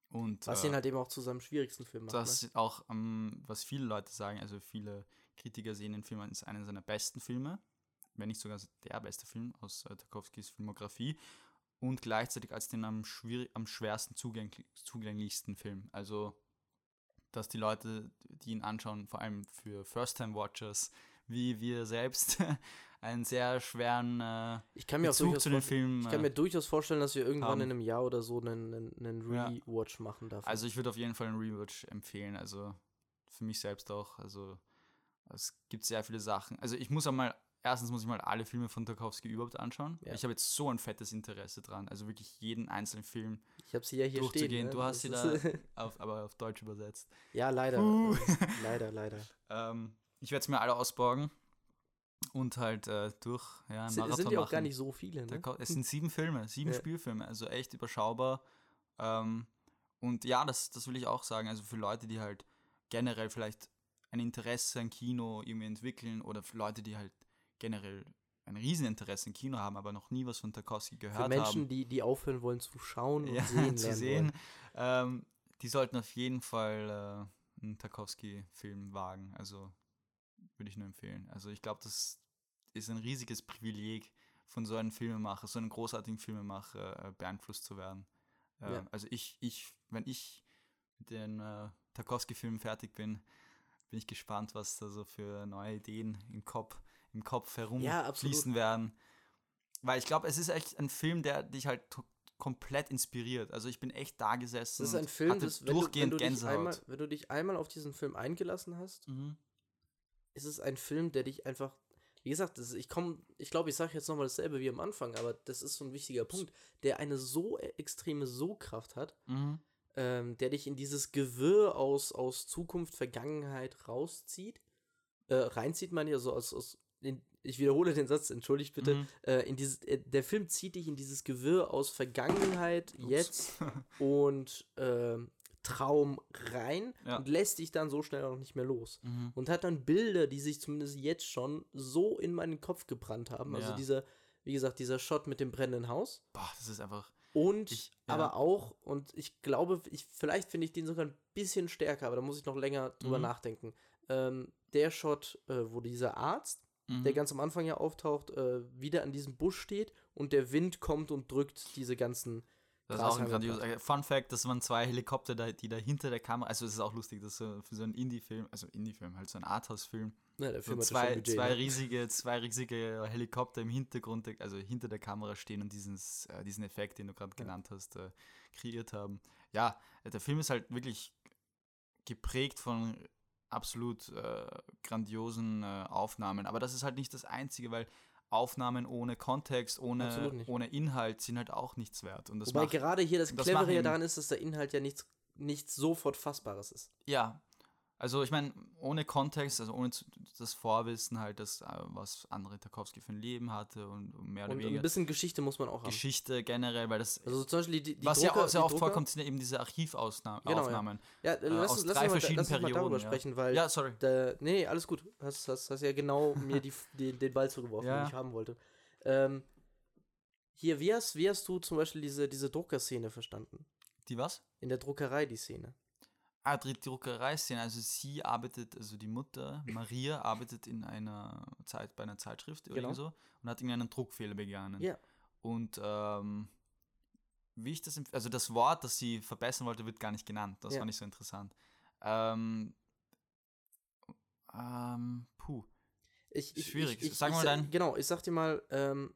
und Was äh, ihn halt eben auch zu seinem schwierigsten Film macht. das ne? ist auch, ähm, was viele Leute sagen, also viele Kritiker sehen den Film als einen seiner besten Filme, wenn nicht sogar der beste Film aus äh, Tarkovskis Filmografie und gleichzeitig als den am, am schwersten zugängli zugänglichsten Film. Also, dass die Leute, die ihn anschauen, vor allem für First-Time-Watchers, wie wir selbst, einen sehr schweren äh, Ich kann mir auch Bezug durchaus zu den Filmen. Ich kann äh, mir durchaus vorstellen, dass wir irgendwann haben. in einem Jahr oder so einen, einen, einen Ja. Rewatch machen davon. Also ich würde auf jeden Fall einen Rewatch empfehlen, also für mich selbst auch. Also es gibt sehr viele Sachen. Also ich muss auch mal erstens muss ich mal alle Filme von Tarkovsky überhaupt anschauen. Ja. Ich habe jetzt so ein fettes Interesse dran, also wirklich jeden einzelnen Film Ich habe sie ja hier durchzugehen. stehen. ne? Du hast sie da auf, aber auf Deutsch übersetzt. ja, leider. Puh. leider, leider. Ähm, ich werde es mir alle ausborgen und halt äh, durch ja, Es sind, ja auch machen. gar nicht so viele, ne? Es sind sieben Filme, sieben Ja. Spielfilme, also echt überschaubar. Ähm, und ja, das, das will ich auch sagen. Also für Leute, die halt generell vielleicht ein Interesse an Kino irgendwie entwickeln oder für Leute, die halt generell ein Rieseninteresse an Kino haben, aber noch nie was von Tarkovsky Für gehört Menschen, haben. die, die aufhören wollen zu schauen und ja, sehen zu sehen, ähm, die sollten auf jeden Fall äh, einen Tarkovsky-Film wagen. Also würde ich nur empfehlen. Also ich glaube, das ist ein riesiges Privileg, von so einem Filmemacher, so einem großartigen Filmemacher äh, beeinflusst zu werden. Ähm, Ja. Also ich, ich, wenn ich mit den äh, Tarkovsky-Filmen fertig bin, bin ich gespannt, was da so für neue Ideen im Kopf, im Kopf Ja, herumfließen absolut. werden. Weil ich glaube, es ist echt ein Film, der dich halt komplett inspiriert. Also ich bin echt da gesessen Das ist ein Film, hatte das, wenn, du, wenn, durchgehend du Gänsehaut. einmal, wenn du dich einmal auf diesen Film eingelassen hast, mhm. ist es ein Film, der dich einfach. Wie gesagt, ist- ich komme, ich glaube, ich sage jetzt nochmal dasselbe wie am Anfang, aber das ist so ein wichtiger Punkt, der eine so e- extreme So-Kraft hat, Mhm. ähm, der dich in dieses Gewirr aus, aus Zukunft, Vergangenheit rauszieht, äh, reinzieht man ja so aus, aus in, ich wiederhole den Satz, entschuldigt bitte, Mhm. äh, in dieses, äh, der Film zieht dich in dieses Gewirr aus Vergangenheit, Ups. jetzt und ähm, Traum rein Ja. und lässt dich dann so schnell auch nicht mehr los. Mhm. Und hat dann Bilder, die sich zumindest jetzt schon so in meinen Kopf gebrannt haben. Also Ja. dieser, wie gesagt, dieser Shot mit dem brennenden Haus. Boah, das ist einfach. Und Ich- ja. aber auch, und ich glaube, ich, vielleicht finde ich den sogar ein bisschen stärker, aber da muss ich noch länger drüber Mhm. nachdenken. Ähm, der Shot, äh, wo dieser Arzt, der Mhm. ganz am Anfang ja auftaucht, äh, wieder an diesem Busch steht und der Wind kommt und drückt diese ganzen. Das ist auch ein Grashalme grandios. äh, Fun Fact: Das waren zwei Helikopter, da, die da hinter der Kamera. Also, es ist auch lustig, dass so für so einen Indie-Film, also Indie-Film, halt so ein Arthouse-Film, der so Film zwei, Budget, zwei, ne? riesige, zwei riesige Helikopter im Hintergrund, also hinter der Kamera stehen und dieses, äh, diesen Effekt, den du gerade Ja. genannt hast, äh, kreiert haben. Ja, äh, der Film ist halt wirklich geprägt von absolut äh, grandiosen äh, Aufnahmen. Aber das ist halt nicht das Einzige, weil Aufnahmen ohne Kontext, ohne, ohne Inhalt sind halt auch nichts wert. Und das Wobei macht, gerade hier das das Clevere ihn- daran ist, dass der Inhalt ja nichts, nichts sofort Fassbares ist. Ja, also ich meine, ohne Kontext, also ohne das Vorwissen halt, dass, äh, was andere Tarkovsky für ein Leben hatte und mehr oder Und weniger ein bisschen Geschichte muss man auch haben. Geschichte generell, weil das, Also zum Beispiel die, die was Drucker, ja auch sehr oft Drucker- vorkommt, sind ja eben diese Archivaufnahmen. Genau, ja. Aufnahmen. Ja, äh, lass, aus lass, drei mal, verschiedenen lass uns mal darüber Perioden, ja. sprechen, weil Ja, sorry. Da, nee, alles gut. Hast, hast, hast ja genau mir die, die, den Ball zugeworfen, Ja. den ich haben wollte. Ähm, hier, wie hast, wie hast du zum Beispiel diese, diese Druckerszene verstanden? Die was? In der Druckerei, die Szene. Die Druckerei-Szene. Also sie arbeitet, also die Mutter, Maria, arbeitet in einer Zeit, bei einer Zeitschrift oder Genau. irgend so und hat irgendeinen Druckfehler begangen. Ja. Und ähm, wie ich das, also das Wort, das sie verbessern wollte, wird gar nicht genannt. Das Ja. fand ich so interessant. Ähm, ähm, puh. Ich, ich, Schwierig. Ich, ich, Sag mal dein- Genau, ich sag dir mal, ähm,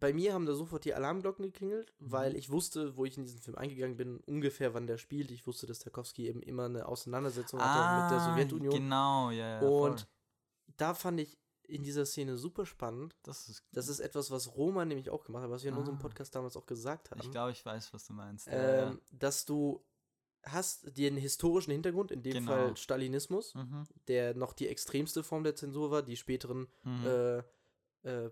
bei mir haben da sofort die Alarmglocken geklingelt, Mhm. weil ich wusste, wo ich in diesen Film eingegangen bin, ungefähr wann der spielt. Ich wusste, dass Tarkovsky eben immer eine Auseinandersetzung hatte mit der Sowjetunion. Genau, ja, ja. Und voll. da fand ich in dieser Szene super spannend. das ist, Das ist etwas, was Roma nämlich auch gemacht hat, was wir in unserem Ah. Podcast damals auch gesagt haben. ich glaube, ich weiß, was du meinst. Ja, ähm, dass du hast den historischen Hintergrund, in dem Genau. Fall Stalinismus, ja. Mhm. der noch die extremste Form der Zensur war. Die späteren Mhm. äh, äh,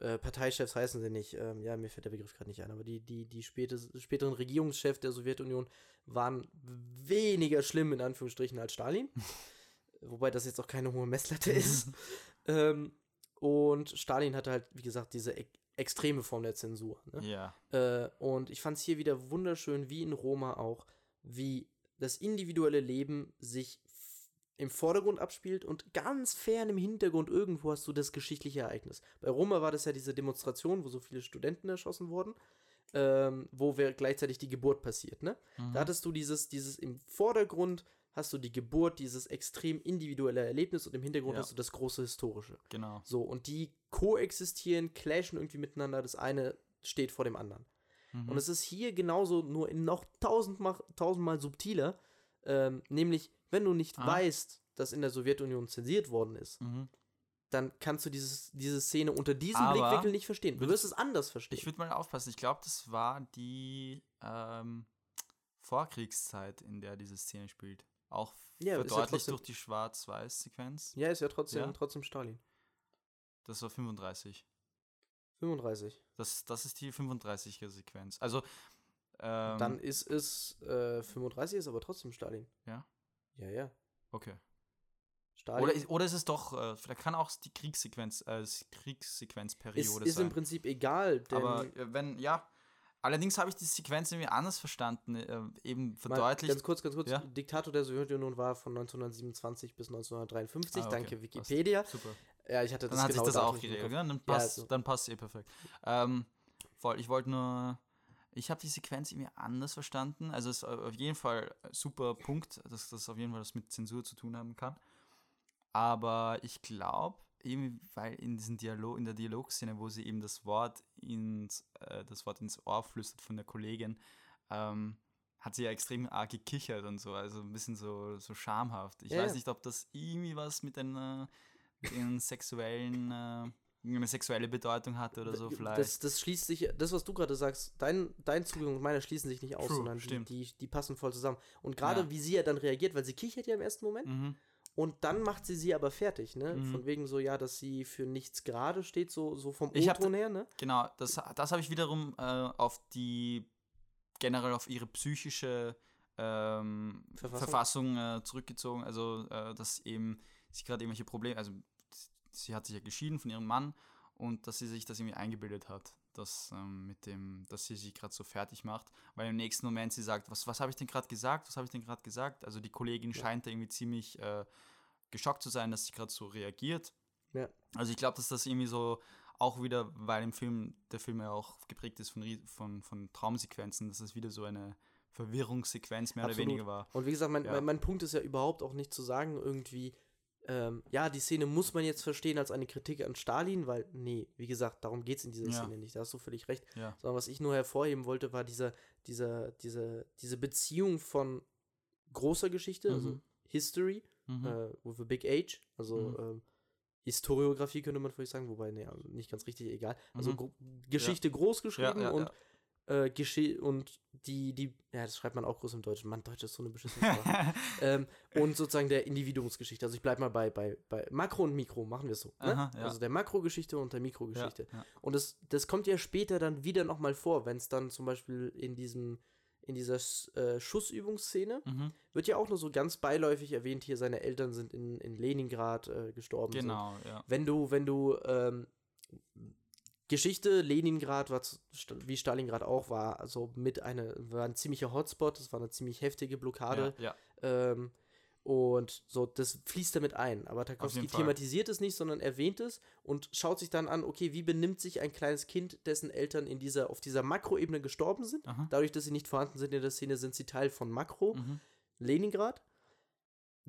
äh, Parteichefs heißen sie nicht. Ähm, ja, mir fällt der Begriff gerade nicht ein, aber die, die, die späte, späteren Regierungschefs der Sowjetunion waren weniger schlimm, in Anführungsstrichen, als Stalin. Wobei das jetzt auch keine hohe Messlatte ist. ähm, und Stalin hatte halt, wie gesagt, diese e extreme Form der Zensur. Ne? ja. Äh, und ich fand es hier wieder wunderschön, wie in Roma auch, wie das individuelle Leben sich im Vordergrund abspielt und ganz fern im Hintergrund irgendwo hast du das geschichtliche Ereignis. Bei Roma war das ja diese Demonstration, wo so viele Studenten erschossen wurden, ähm, wo gleichzeitig die Geburt passiert, ne? Mhm. Da hattest du dieses, dieses im Vordergrund hast du die Geburt, dieses extrem individuelle Erlebnis und im Hintergrund Ja. hast du das große Historische. Genau. So, und die koexistieren, clashen irgendwie miteinander, das eine steht vor dem anderen. Mhm. Und es ist hier genauso, nur in noch tausendmal, tausendmal subtiler. Ähm, nämlich, wenn du nicht Ah. weißt, dass in der Sowjetunion zensiert worden ist, Mhm. dann kannst du dieses, diese Szene unter diesem Aber Blickwinkel nicht verstehen. Du wirst es anders verstehen. Ich würde mal aufpassen. Ich glaube, das war die ähm, Vorkriegszeit, in der diese Szene spielt. Auch Ja, ja verdeutlicht trotzdem- durch die Schwarz-Weiß-Sequenz. ja, ist ja trotzdem, Ja. trotzdem Stalin. Das war 35. 35. Das, das ist die 35er Sequenz. Also, ähm, Dann ist es, äh, 35 ist aber trotzdem Stalin. Ja? Ja, ja. okay. Stalin Oder, ist- oder ist es doch, äh, vielleicht kann auch die Kriegssequenz, äh, ist, Kriegssequenzperiode ist sein. im Prinzip egal, Aber äh, wenn, ja. Allerdings habe ich die Sequenz irgendwie anders verstanden. Äh, eben mal verdeutlicht. ganz kurz, ganz kurz, Ja. Diktator der Sowjetunion war von 1927 bis 1953, Ah, okay. danke Passt. Wikipedia. Super. Ja, ich hatte das Dann hat sich genaue das auch geregelt. Ja, dann Ja, passt also- dann passt eh perfekt. Ähm, voll, ich wollte nur. Ich habe die Sequenz irgendwie anders verstanden. Also es ist auf jeden Fall ein super Punkt, dass das auf jeden Fall was mit Zensur zu tun haben kann. Aber ich glaube, irgendwie, weil in diesem Dialog, in der Dialogszene, wo sie eben das Wort ins, äh, das Wort ins Ohr flüstert von der Kollegin, ähm, hat sie ja extrem arg gekichert und so, also ein bisschen so, so schamhaft. Ich Ja, weiß nicht, ob das irgendwie was mit einer, mit sexuellen, äh, eine sexuelle Bedeutung hatte oder so vielleicht. Das, das schließt sich, das, was du gerade sagst, dein, dein Zugang und meiner schließen sich nicht aus, True, sondern die, stimmt. die, die passen voll zusammen. Und gerade Ja. wie sie ja dann reagiert, weil sie kichert ja im ersten Moment mhm. und dann macht sie sie aber fertig, ne? Mhm. Von wegen so, ja, dass sie für nichts gerade steht, so, so vom Ich hab O-Ton her, ne? Genau, das, das habe ich wiederum äh, auf die, generell auf ihre psychische ähm, Verfassung? Verfassung, äh, zurückgezogen. Also, äh, dass eben sie gerade irgendwelche Probleme, also sie hat sich ja geschieden von ihrem Mann und dass sie sich das irgendwie eingebildet hat, dass ähm, mit dem, dass sie sich gerade so fertig macht, weil im nächsten Moment sie sagt, was, was habe ich denn gerade gesagt, was habe ich denn gerade gesagt? Also die Kollegin Ja. scheint da irgendwie ziemlich äh, geschockt zu sein, dass sie gerade so reagiert. Ja. Also ich glaube, dass das irgendwie so auch wieder, weil im Film, der Film ja auch geprägt ist von, von, von Traumsequenzen, dass es wieder so eine Verwirrungssequenz mehr Absolut. oder weniger war. Und wie gesagt, mein, Ja. mein, mein Punkt ist ja überhaupt auch nicht zu sagen, irgendwie, ähm, ja, die Szene muss man jetzt verstehen als eine Kritik an Stalin, weil, nee, wie gesagt, darum geht es in dieser Ja. Szene nicht, da hast du völlig recht. Ja. Sondern was ich nur hervorheben wollte, war dieser, dieser, diese, diese Beziehung von großer Geschichte, also Mhm. History, Mhm. äh, with a big H, also Mhm. ähm, Historiografie könnte man vielleicht sagen, wobei, nee, also nicht ganz richtig, egal. Also Mhm. Geschichte groß geschrieben ja, und Äh, Gesche und die, die, ja, das schreibt man auch groß im Deutschen. Mann, Deutsch ist so eine beschissene Sprache. ähm, und sozusagen der Individuumsgeschichte. Also ich bleib mal bei, bei, bei Makro und Mikro, machen wir es so. Ne? Aha, ja. Also der Makrogeschichte und der ja, Mikrogeschichte. ja. Und das, das kommt ja später dann wieder nochmal vor, wenn es dann zum Beispiel in diesem, in dieser äh, Schussübungsszene, Mhm. wird ja auch nur so ganz beiläufig erwähnt, hier seine Eltern sind in, in Leningrad äh, gestorben. So. Genau, ja. Wenn du, wenn du, ähm, Geschichte, Leningrad war wie Stalingrad auch war, also mit einer, war ein ziemlicher Hotspot, das war eine ziemlich heftige Blockade. Ja, ja. Ähm, und so, das fließt damit ein. Aber Tarkovsky thematisiert es nicht, sondern erwähnt es und schaut sich dann an, okay, wie benimmt sich ein kleines Kind, dessen Eltern in dieser, auf dieser Makroebene gestorben sind. Aha. Dadurch, dass sie nicht vorhanden sind in der Szene, sind sie Teil von Makro, Mhm. Leningrad.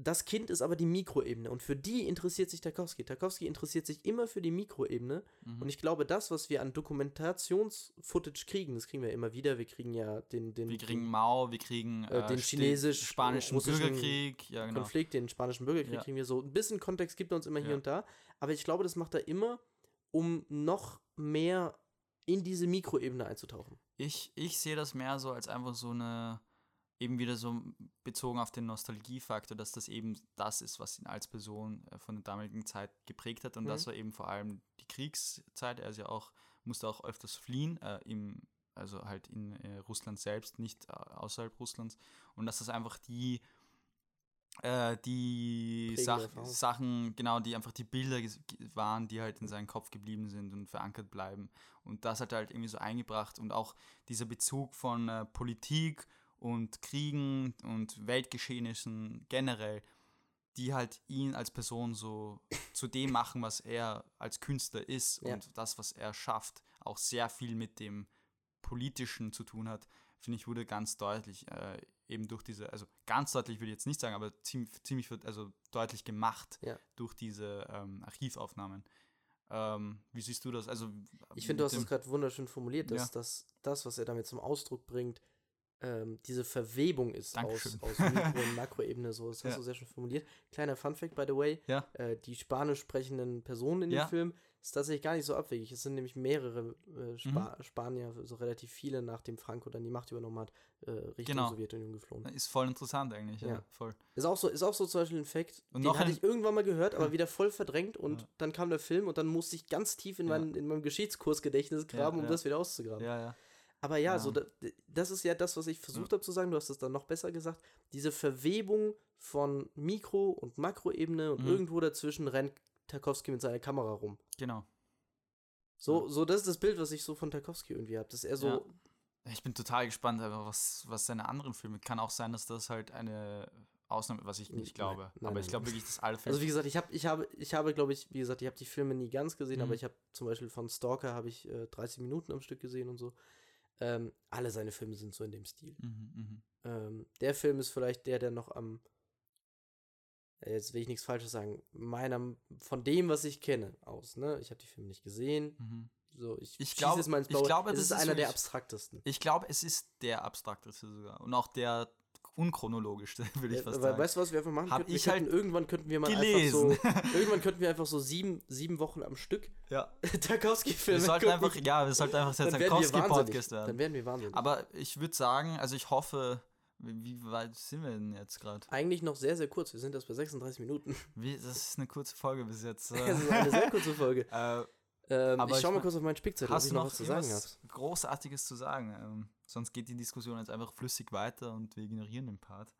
Das Kind ist aber die Mikroebene und für die interessiert sich Tarkovsky. Tarkovsky interessiert sich immer für die Mikroebene Mhm. und ich glaube, das, was wir an Dokumentationsfootage kriegen, das kriegen wir immer wieder. Wir kriegen ja den, den, Wir kriegen Mao, wir kriegen Äh, den Sti- chinesisch-russischen spanischen Bürgerkrieg, ja den genau. Konflikt, den spanischen Bürgerkrieg Ja. kriegen wir so. Ein bisschen Kontext gibt er uns immer hier Ja. und da, aber ich glaube, das macht er immer, um noch mehr in diese Mikroebene einzutauchen. Ich, ich sehe das mehr so als einfach so eine, eben wieder so bezogen auf den Nostalgiefaktor, dass das eben das ist, was ihn als Person äh, von der damaligen Zeit geprägt hat und Mhm. das war eben vor allem die Kriegszeit. Er ist ja auch, musste auch öfters fliehen, äh, im, also halt in äh, Russland selbst, nicht äh, außerhalb Russlands und dass das einfach die äh, die Sach. Sachen, genau, die einfach die Bilder waren, die halt in seinem Kopf geblieben sind und verankert bleiben. Und das hat er halt irgendwie so eingebracht und auch dieser Bezug von Politik und Kriegen und Weltgeschehnissen generell, die halt ihn als Person so zu dem machen, was er als Künstler ist Ja. und das, was er schafft, auch sehr viel mit dem Politischen zu tun hat, finde ich, wurde ganz deutlich äh, eben durch diese, also ganz deutlich würde ich jetzt nicht sagen, aber ziemlich, ziemlich also deutlich gemacht Ja. durch diese ähm, Archivaufnahmen. Ähm, wie siehst du das? Also Ich finde, du hast es gerade wunderschön formuliert, dass Ja. das, das, was er damit zum Ausdruck bringt, ähm, diese Verwebung ist aus, Dankeschön. aus Mikro- und Makroebene. So, das hast Ja. du sehr schön formuliert. Kleiner Funfact, by the way. Ja. Äh, die spanisch sprechenden Personen in Ja. dem Film ist tatsächlich gar nicht so abwegig. Es sind nämlich mehrere äh, Spa Mhm. Spanier, so relativ viele, nachdem Franco dann die Macht übernommen hat, äh, Richtung Genau. Sowjetunion geflohen. Ist voll interessant eigentlich, ja. Ja. Voll. Ist auch so, ist auch so zum Beispiel ein Fact, Und den hatte ich irgendwann mal gehört, aber wieder voll verdrängt und dann kam der Film und dann musste ich ganz tief in, mein, in meinem Geschichtskursgedächtnis graben, um das wieder auszugraben. Ja, ja. Aber ja, Ja. so da, das ist ja das, was ich versucht habe zu sagen, du hast es dann noch besser gesagt, diese Verwebung von Mikro- und Makroebene und Mhm. irgendwo dazwischen rennt Tarkovsky mit seiner Kamera rum. Genau. So, so das ist das Bild, was ich so von Tarkovsky irgendwie habe, dass er so, Ja. Ich bin total gespannt, aber was, was seine anderen Filme. Kann auch sein, dass das halt eine Ausnahme, was ich nicht glaube. nein, aber nein, ich glaube wirklich, dass alle Filme. Also wie gesagt, ich habe, ich habe, ich habe, glaube ich, wie gesagt, ich habe die Filme nie ganz gesehen, Mhm. aber ich habe zum Beispiel von Stalker habe ich äh, 30 Minuten am Stück gesehen und so. Ähm, alle seine Filme sind so in dem Stil. mhm, mhm. Ähm, der Film ist vielleicht der, der noch am, jetzt will ich nichts Falsches sagen, meiner, von dem, was ich kenne, aus. Ne, ich habe die Filme nicht gesehen. Mhm. So, ich, Ich schieß glaub- jetzt mal ins ich glaube, es ist ist einer der abstraktesten. Ich glaube, es ist der abstrakteste sogar. Und auch der unchronologischste, würde ich Äh, fast sagen. weißt du, was wir einfach machen Hab könnten? Ich halt könnten, irgendwann könnten wir mal gelesen. einfach so, irgendwann könnten wir einfach so sieben, sieben Wochen am Stück ja. Tarkovsky-Filme Wir sollten gucken. einfach, ja, wir sollten einfach der dann werden. Dann werden wir wahnsinnig. Aber ich würde sagen, also ich hoffe, wie, wie weit sind wir denn jetzt gerade? Eigentlich noch sehr, sehr kurz. Wir sind erst bei 36 Minuten. Wie- Das ist eine kurze Folge bis jetzt. Das ist eine sehr kurze Folge. äh, Ähm, Aber ich ich schau mal mein, kurz auf meinen Spickzettel, ob hast ich du noch was zu sagen habe. Großartiges zu sagen? Ähm, sonst geht die Diskussion jetzt einfach flüssig weiter und wir ignorieren den Part.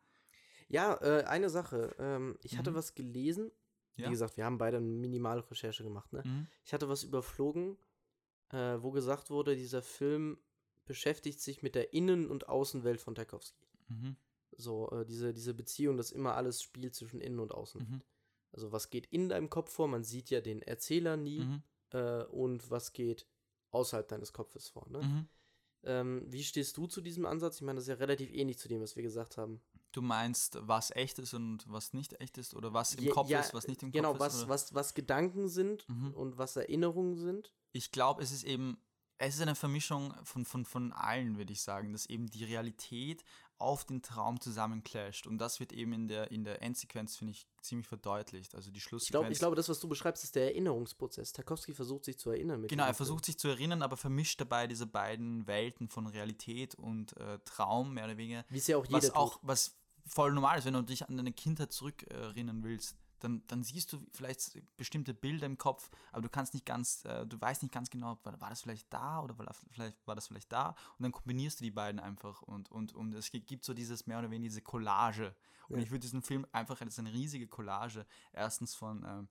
Ja, äh, eine Sache. Ähm, ich hatte Mhm. was gelesen. Ja? Wie gesagt, wir haben beide eine Minimalrecherche gemacht. Ne? Mhm. Ich hatte was überflogen, äh, wo gesagt wurde, dieser Film beschäftigt sich mit der Innen- und Außenwelt von Tarkovsky. Mhm. So, äh, diese, diese Beziehung, dass immer alles spielt zwischen Innen- und Außenwelt. Mhm. Also, was geht in deinem Kopf vor? Man sieht ja den Erzähler nie. Äh, und was geht außerhalb deines Kopfes vor. Ne? Mhm. Ähm, wie stehst du zu diesem Ansatz? Ich meine, das ist ja relativ ähnlich zu dem, was wir gesagt haben. Du meinst, was echt ist und was nicht echt ist? Oder was im Ja, Kopf ja, ist, was nicht im genau, Kopf was, ist? oder? was, was Gedanken sind Mhm. und was Erinnerungen sind. Ich glaube, es ist eben, es ist eine Vermischung von, von, von allen, würde ich sagen, dass eben die Realität auf den Traum zusammenclasht. Und das wird eben in der, in der Endsequenz, finde ich, ziemlich verdeutlicht. Also die Ich, Schlusssequenz. glaub, ich glaube, das, was du beschreibst, ist der Erinnerungsprozess. Tarkovsky versucht sich zu erinnern. Mit Genau, er versucht sich zu erinnern, aber vermischt dabei diese beiden Welten von Realität und äh, Traum, mehr oder weniger. Wie es ja auch jeder Was tut. auch, was voll normal ist, wenn du dich an deine Kindheit zurückerinnern willst, dann, dann siehst du vielleicht bestimmte Bilder im Kopf, aber du kannst nicht ganz, äh, du weißt nicht ganz genau, war, war das vielleicht da oder war das vielleicht, war das vielleicht da und dann kombinierst du die beiden einfach und, und, und es gibt so dieses mehr oder weniger diese Collage. Und Ja. ich würde diesen Film einfach als eine riesige Collage, erstens von ähm,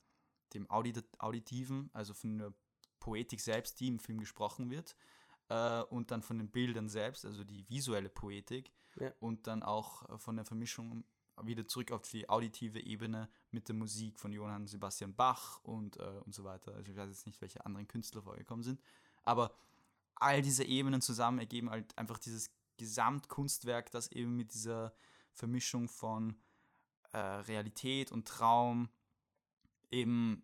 dem Audit Auditiven, also von der Poetik selbst, die im Film gesprochen wird, äh, und dann von den Bildern selbst, also die visuelle Poetik, Ja. und dann auch äh, von der Vermischung wieder zurück auf die auditive Ebene mit der Musik von Johann Sebastian Bach und, äh, und so weiter. Also ich weiß jetzt nicht, welche anderen Künstler vorgekommen sind, aber all diese Ebenen zusammen ergeben halt einfach dieses Gesamtkunstwerk, das eben mit dieser Vermischung von äh, Realität und Traum eben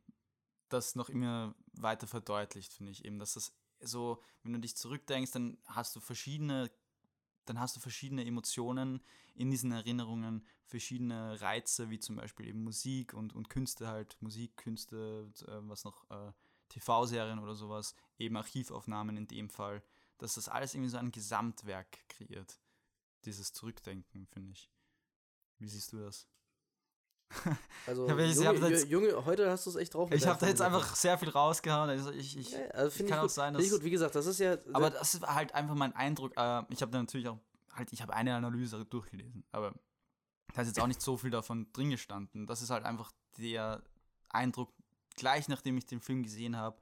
das noch immer weiter verdeutlicht, finde ich. Eben, dass das so, wenn du dich zurückdenkst, dann hast du verschiedene, dann hast du verschiedene Emotionen in diesen Erinnerungen, verschiedene Reize, wie zum Beispiel eben Musik und, und Künste halt, Musik, Künste, äh, was noch, äh, TV-Serien oder sowas, eben Archivaufnahmen in dem Fall, dass das alles irgendwie so ein Gesamtwerk kreiert. Dieses Zurückdenken, finde ich. Wie siehst du das? Also, Ja, ich- ich Junge, hab jetzt- Junge, heute hast du es echt drauf. Ich habe da jetzt einfach sehr viel rausgehauen. Also ich, ich, Ja, also finde kann ich auch gut. sein, Finde ich dass- gut. Wie gesagt, das ist ja. Aber das war halt einfach mein Eindruck. Äh, ich habe da natürlich auch, halt, ich habe eine Analyse durchgelesen, aber da ist jetzt auch nicht so viel davon drin gestanden. Das ist halt einfach der Eindruck, gleich nachdem ich den Film gesehen habe,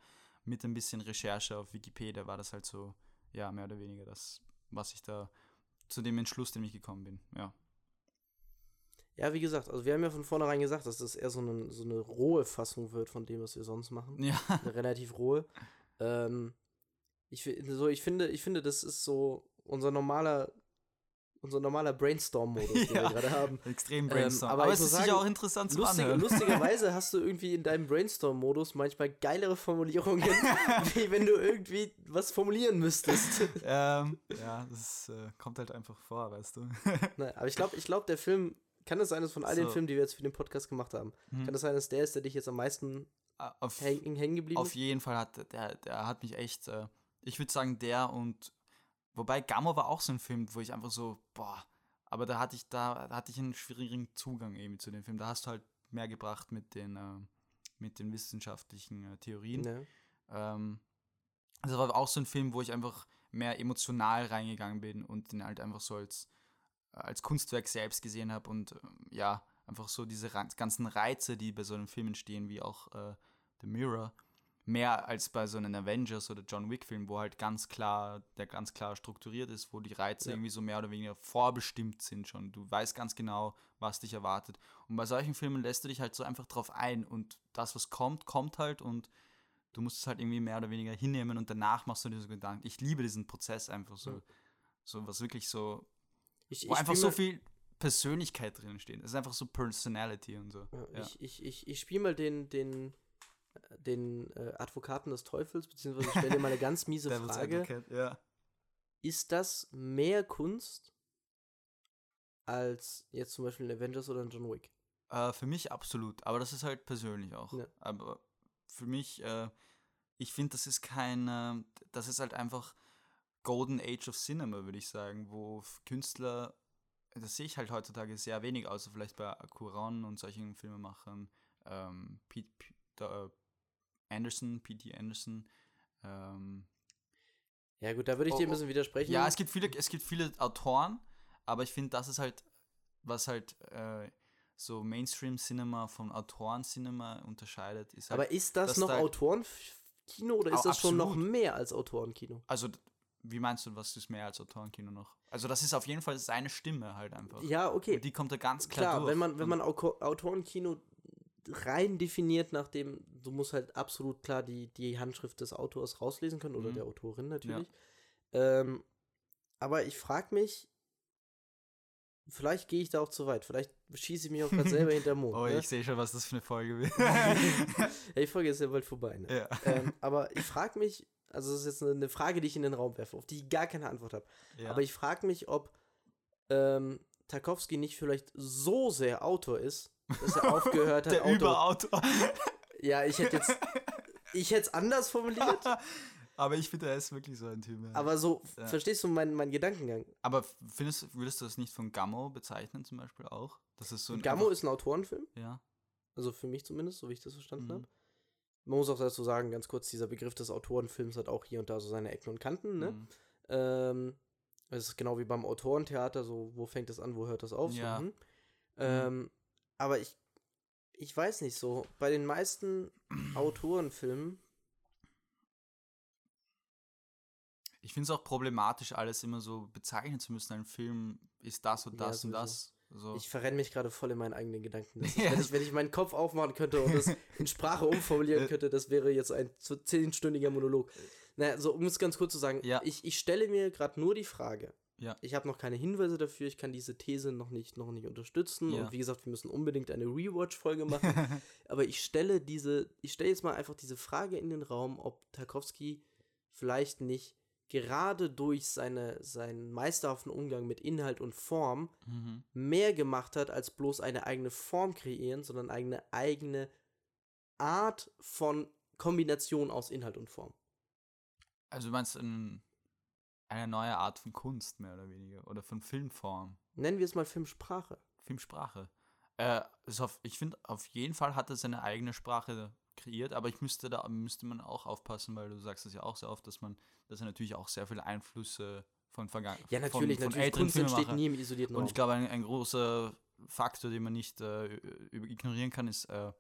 mit ein bisschen Recherche auf Wikipedia, war das halt so, ja, mehr oder weniger das, was ich da zu dem Entschluss, dem ich gekommen bin. Ja. Ja, wie gesagt, also wir haben ja von vornherein gesagt, dass das eher so eine, so eine rohe Fassung wird von dem, was wir sonst machen. Ja. Eine relativ rohe. Ähm, ich, so, ich, finde, ich finde, das ist so unser normaler, unser normaler Brainstorm-Modus, den Ja. wir gerade haben. Extrem Ähm, Brainstorm. aber aber ich es ist sagen, sicher auch interessant zu Lustige, anhören. lustigerweise hast du irgendwie in deinem Brainstorm-Modus manchmal geilere Formulierungen, wie wenn du irgendwie was formulieren müsstest. ähm, ja, das äh, kommt halt einfach vor, weißt du. Nein, aber ich glaube, ich glaub, der Film, kann es sein, dass von all den So. Filmen, die wir jetzt für den Podcast gemacht haben, Mhm. kann es sein, dass der ist, der dich jetzt am meisten Äh, auf, hängen, hängen geblieben auf ist? jeden Fall hat der, der hat mich echt, äh, ich würde sagen, der und wobei Gamma war auch so ein Film, wo ich einfach so, boah, aber da hatte ich, da, da hatte ich einen schwierigen Zugang eben zu dem Film. Da hast du halt mehr gebracht mit den, äh, mit den wissenschaftlichen äh, Theorien. Ja. Ähm, das war auch so ein Film, wo ich einfach mehr emotional reingegangen bin und den halt einfach so als, als Kunstwerk selbst gesehen habe und ähm, ja, einfach so diese ganzen Reize, die bei so einem Film entstehen, wie auch äh, The Mirror, mehr als bei so einem Avengers oder John Wick-Film, wo halt ganz klar, der ganz klar strukturiert ist, wo die Reize Ja. irgendwie so mehr oder weniger vorbestimmt sind schon. Du weißt ganz genau, was dich erwartet. Und bei solchen Filmen lässt du dich halt so einfach drauf ein und das, was kommt, kommt halt und du musst es halt irgendwie mehr oder weniger hinnehmen und danach machst du dir so Gedanken. Ich liebe diesen Prozess einfach so. Ja. So was wirklich so, Ich, wo ich einfach so viel Persönlichkeit drin steht. Es ist einfach so Personality und so. Ja, Ja. Ich, ich, ich, ich spiele mal den, den, äh, den äh, Advokaten des Teufels, beziehungsweise ich stelle dir mal eine ganz miese Frage. Ja. Ist das mehr Kunst als jetzt zum Beispiel ein Avengers oder ein John Wick? Äh, für mich absolut, aber das ist halt persönlich auch. Aber für mich, äh, ich finde, das ist kein, äh, das ist halt einfach Golden Age of Cinema, würde ich sagen, wo Künstler, das sehe ich halt heutzutage sehr wenig, außer vielleicht bei Cuaron und solchen Filmemachern, ähm, Pete, P- da, äh, Anderson, P.T. Anderson, ähm, Ja gut, da würde ich Oh, dir ein oh. bisschen widersprechen. ja, es gibt viele, es gibt viele Autoren, aber ich finde, das ist halt, was halt äh, so Mainstream-Cinema von Autoren-Cinema unterscheidet, ist halt, Aber ist das noch da- Autorenkino oder ist das schon noch absolut. mehr als Autorenkino? also wie meinst du, was ist mehr als Autorenkino noch? Also das ist auf jeden Fall seine Stimme halt einfach. Ja, okay. Und die kommt da ganz klar, Klar, durch. wenn man, wenn man Autorenkino rein definiert, nachdem du musst halt absolut klar die, die Handschrift des Autors rauslesen können oder Mhm. der Autorin natürlich. Ähm, aber ich frage mich, vielleicht gehe ich da auch zu weit. Vielleicht schieße ich mich auch gerade selber hinterm Mond. Oh, ne? ich sehe schon, was das für eine Folge wird. ja, die Folge ist ja bald vorbei. Ne? ja. ähm, aber ich frage mich, also das ist jetzt eine, Frage, die ich in den Raum werfe, auf die ich gar keine Antwort habe. ja. Aber ich frage mich, ob ähm, Tarkovsky nicht vielleicht so sehr Autor ist, dass er aufgehört hat, der Autor. Überautor. Ja, ich hätte jetzt, ich hätte es anders formuliert, aber ich finde, er ist wirklich so ein Typ. Ja. aber so, Ja. verstehst du meinen, meinen Gedankengang? Aber findest, würdest du das nicht von Gammo bezeichnen zum Beispiel auch? Das ist so ein Gammo ist ein Autorenfilm, Ja. also für mich zumindest, so wie ich das verstanden Mhm. habe. Man muss auch dazu sagen, ganz kurz, dieser Begriff des Autorenfilms hat auch hier und da so seine Ecken und Kanten, ne? Mhm. Ähm, es ist genau wie beim Autorentheater, so wo fängt das an, wo hört das auf? Ja. So, hm. ähm, aber ich, ich weiß nicht so, bei den meisten Autorenfilmen, Ich finde es auch problematisch, alles immer so bezeichnen zu müssen. Ein Film ist das und Ja, das und sowieso. das. So. ich verrenne mich gerade voll in meinen eigenen Gedanken. Ist, Ja. wenn, ich, wenn ich meinen Kopf aufmachen könnte und das in Sprache umformulieren Äh. könnte, das wäre jetzt ein zehnstündiger Monolog. Naja, so um es ganz kurz zu sagen, Ja. ich, ich stelle mir gerade nur die Frage. Ja. Ich habe noch keine Hinweise dafür, ich kann diese These noch nicht, noch nicht unterstützen. Und wie gesagt, wir müssen unbedingt eine Rewatch-Folge machen. Aber ich stelle diese, ich stelle jetzt mal einfach diese Frage in den Raum, ob Tarkovsky vielleicht nicht gerade durch seine, seinen meisterhaften Umgang mit Inhalt und Form mhm. mehr gemacht hat, als bloß eine eigene Form kreieren, sondern eine eigene Art von Kombination aus Inhalt und Form. Also du meinst ein, eine neue Art von Kunst, mehr oder weniger. Oder von Filmform. Nennen wir es mal Filmsprache. Filmsprache. Äh, auf, ich finde, auf jeden Fall hat er seine eigene Sprache kreiert, aber ich müsste da müsste man auch aufpassen, weil du sagst es ja auch sehr oft, dass man, dass er natürlich auch sehr viele Einflüsse von Vergangenheit. Ja, natürlich, von, von natürlich. Kunst entsteht nie im isolierten Und Raum. ich glaube, ein, ein großer Faktor, den man nicht äh, ignorieren kann, ist äh,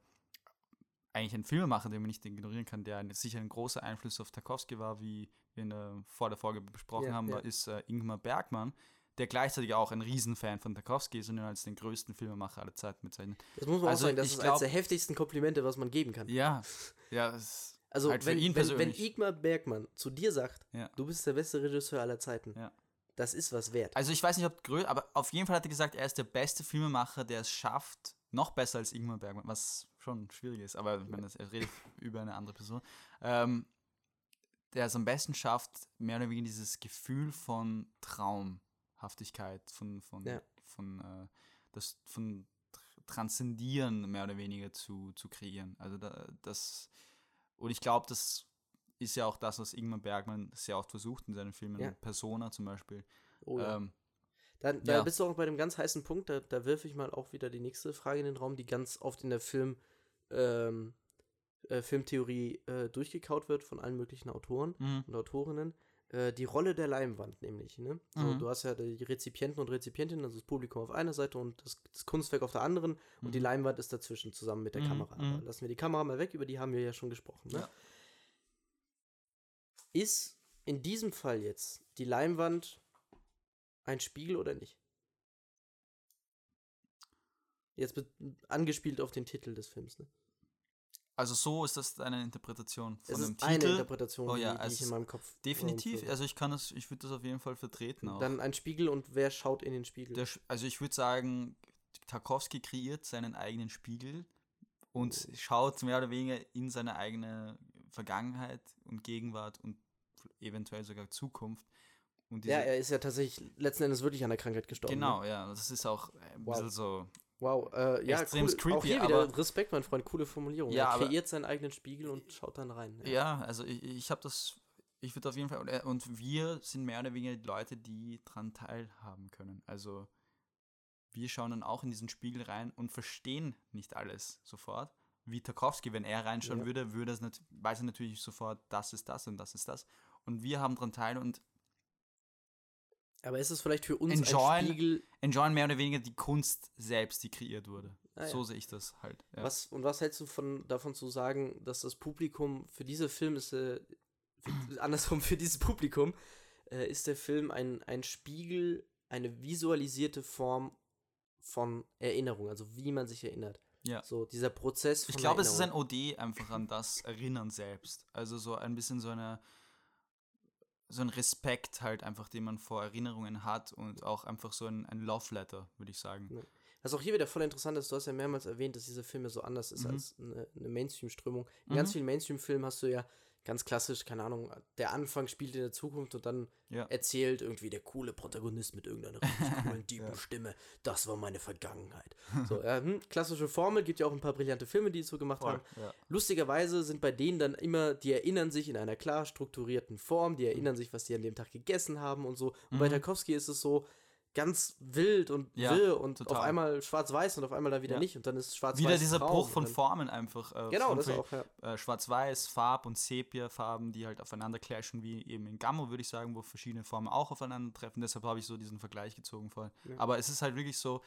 eigentlich ein Filmemacher, den man nicht ignorieren kann, der sicher ein großer Einfluss auf Tarkovsky war, wie wir in der, vor der Folge besprochen Ja, haben, ja. ist äh, Ingmar Bergmann, der gleichzeitig auch ein Riesenfan von Tarkovsky ist und ihn als den größten Filmemacher aller Zeiten bezeichnet. Das muss man Also auch sagen, das ist glaub- eines der heftigsten Komplimente, was man geben kann. Ja, ja, Also, halt wenn, wenn, wenn. Igmar Bergmann zu dir sagt, Ja. du bist der beste Regisseur aller Zeiten, Ja. das ist was wert. Also ich weiß nicht, ob größer, aber auf jeden Fall hat er gesagt, er ist der beste Filmemacher, der es schafft, noch besser als Ingmar Bergmann, was schon schwierig ist, aber ich meine, er redet über eine andere Person, ähm, der es am besten schafft, mehr oder weniger dieses Gefühl von Traumhaftigkeit, von, von, Ja. von, äh, das, von Tr- Transzendieren mehr oder weniger zu, zu kreieren. Also da, das, und ich glaube, das ist ja auch das, was Ingmar Bergmann sehr oft versucht in seinen Filmen, Ja. Persona zum Beispiel. Oh, ja. ähm, Da, da Ja. bist du auch bei dem ganz heißen Punkt, da, da wirf ich mal auch wieder die nächste Frage in den Raum, die ganz oft in der Film, ähm, äh, Filmtheorie äh, durchgekaut wird von allen möglichen Autoren mhm. und Autorinnen. Äh, die Rolle der Leinwand nämlich. Ne? So, Mhm. Du hast ja die Rezipienten und Rezipientinnen, also das Publikum auf einer Seite und das, das Kunstwerk auf der anderen und die Mhm. Leinwand ist dazwischen zusammen mit der Mhm, Kamera. mhm. Aber lassen wir die Kamera mal weg, über die haben wir ja schon gesprochen. Ne? Ja. Ist in diesem Fall jetzt die Leinwand ein Spiegel oder nicht? Jetzt angespielt auf den Titel des Films. Ne? Also so ist das eine Interpretation von Es dem ist eine Titel. Interpretation, Oh die, ja, die es ich in meinem Kopf. Definitiv. Also ich kann das, ich würde das auf jeden Fall vertreten auch. Dann ein Spiegel und wer schaut in den Spiegel? Der, also ich würde sagen, Tarkovsky kreiert seinen eigenen Spiegel und Oh. schaut mehr oder weniger in seine eigene Vergangenheit und Gegenwart und eventuell sogar Zukunft. Ja, er ist ja tatsächlich letzten Endes wirklich an der Krankheit gestorben. genau, Ne? ja, das ist auch ein Wow. bisschen so. Wow, äh, ja, Extrem cool. creepy, auch hier aber- wieder Respekt, mein Freund, coole Formulierung. Ja, er aber- kreiert seinen eigenen Spiegel und schaut dann rein. Ja, also ich, ich habe das, ich würde auf jeden Fall, und, wir sind mehr oder weniger die Leute, die dran teilhaben können. Also wir schauen dann auch in diesen Spiegel rein und verstehen nicht alles sofort. Wie Tarkovsky, wenn er reinschauen Ja. würde, würde es weiß er natürlich sofort, das ist das und das ist das. Und wir haben dran teil und Aber ist es vielleicht für uns Enjoyen- ein Spiegel, enjoyen mehr oder weniger die Kunst selbst, die kreiert wurde. Ah, so ja. sehe ich das halt. Ja. was, und was hältst du von, davon zu sagen, dass das Publikum für diese Film ist, äh, für, andersrum, für dieses Publikum äh, ist der Film ein, ein Spiegel, eine visualisierte Form von Erinnerung, also wie man sich erinnert. Ja. So dieser Prozess von Ich glaube, es ist ein. OD einfach an das Erinnern selbst. Also so ein bisschen so eine so ein Respekt halt einfach, den man vor Erinnerungen hat und auch einfach so ein, ein Love Letter, würde ich sagen. Ja. Was auch hier wieder voll interessant ist, du hast ja mehrmals erwähnt, dass dieser Film ja so anders ist Mhm. als eine, eine Mainstream-Strömung. In ganz Mhm. vielen Mainstream-Filmen hast du ja ganz klassisch, keine Ahnung, der Anfang spielt in der Zukunft und dann Ja. erzählt irgendwie der coole Protagonist mit irgendeiner richtig coolen, tiefen Ja. Stimme, das war meine Vergangenheit. So, ja, hm, klassische Formel, gibt ja auch ein paar brillante Filme, die es so gemacht haben. ja. Lustigerweise sind bei denen dann immer, die erinnern sich in einer klar strukturierten Form, die erinnern sich, was die an dem Tag gegessen haben und so. Und bei Mhm. Tarkovsky ist es so ganz wild und Ja, wirr und total. auf einmal schwarz-weiß und auf einmal dann wieder Ja. nicht und dann ist schwarz-weiß. Wieder dieser Traum Bruch von Formen einfach. Äh, Genau, das auch, ja. äh, Schwarz-Weiß, Farb- und Sepia-Farben, die halt aufeinander clashen, wie eben in Gamma, würde ich sagen, wo verschiedene Formen auch aufeinandertreffen. Deshalb habe ich so diesen Vergleich gezogen vorhin. Ja. Aber es ist halt wirklich so,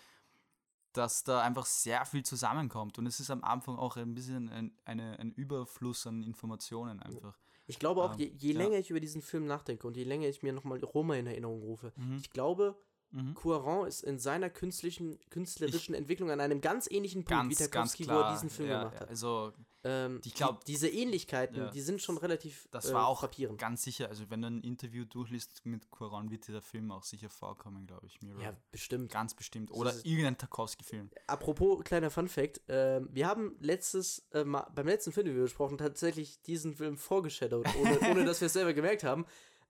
dass da einfach sehr viel zusammenkommt. Und es ist am Anfang auch ein bisschen ein, eine, ein Überfluss an Informationen einfach. Ich glaube auch, Ähm, je, je ja. länger ich über diesen Film nachdenke und je länger ich mir nochmal Roma in Erinnerung rufe, Mhm. ich glaube, Mhm. Cuaron ist in seiner künstlichen, künstlerischen Entwicklung an einem ganz ähnlichen Punkt, Ganz, wie Tarkovsky, wo er diesen Film ja, gemacht hat. Also Ähm, ich glaub- die, diese Ähnlichkeiten, Ja. die sind schon relativ das äh, war auch frappierend. ganz sicher, also wenn du ein Interview durchliest mit Cuarón, wird dir der Film auch sicher vorkommen, glaube ich. Mirror. Ja, bestimmt. Ganz bestimmt. Oder ist- irgendein Tarkovsky-Film. Apropos kleiner Fun-Fact: ähm, Wir haben letztes, äh, beim letzten Film, den wir besprochen tatsächlich diesen Film vorgeschadowt, ohne, ohne dass wir es selber gemerkt haben.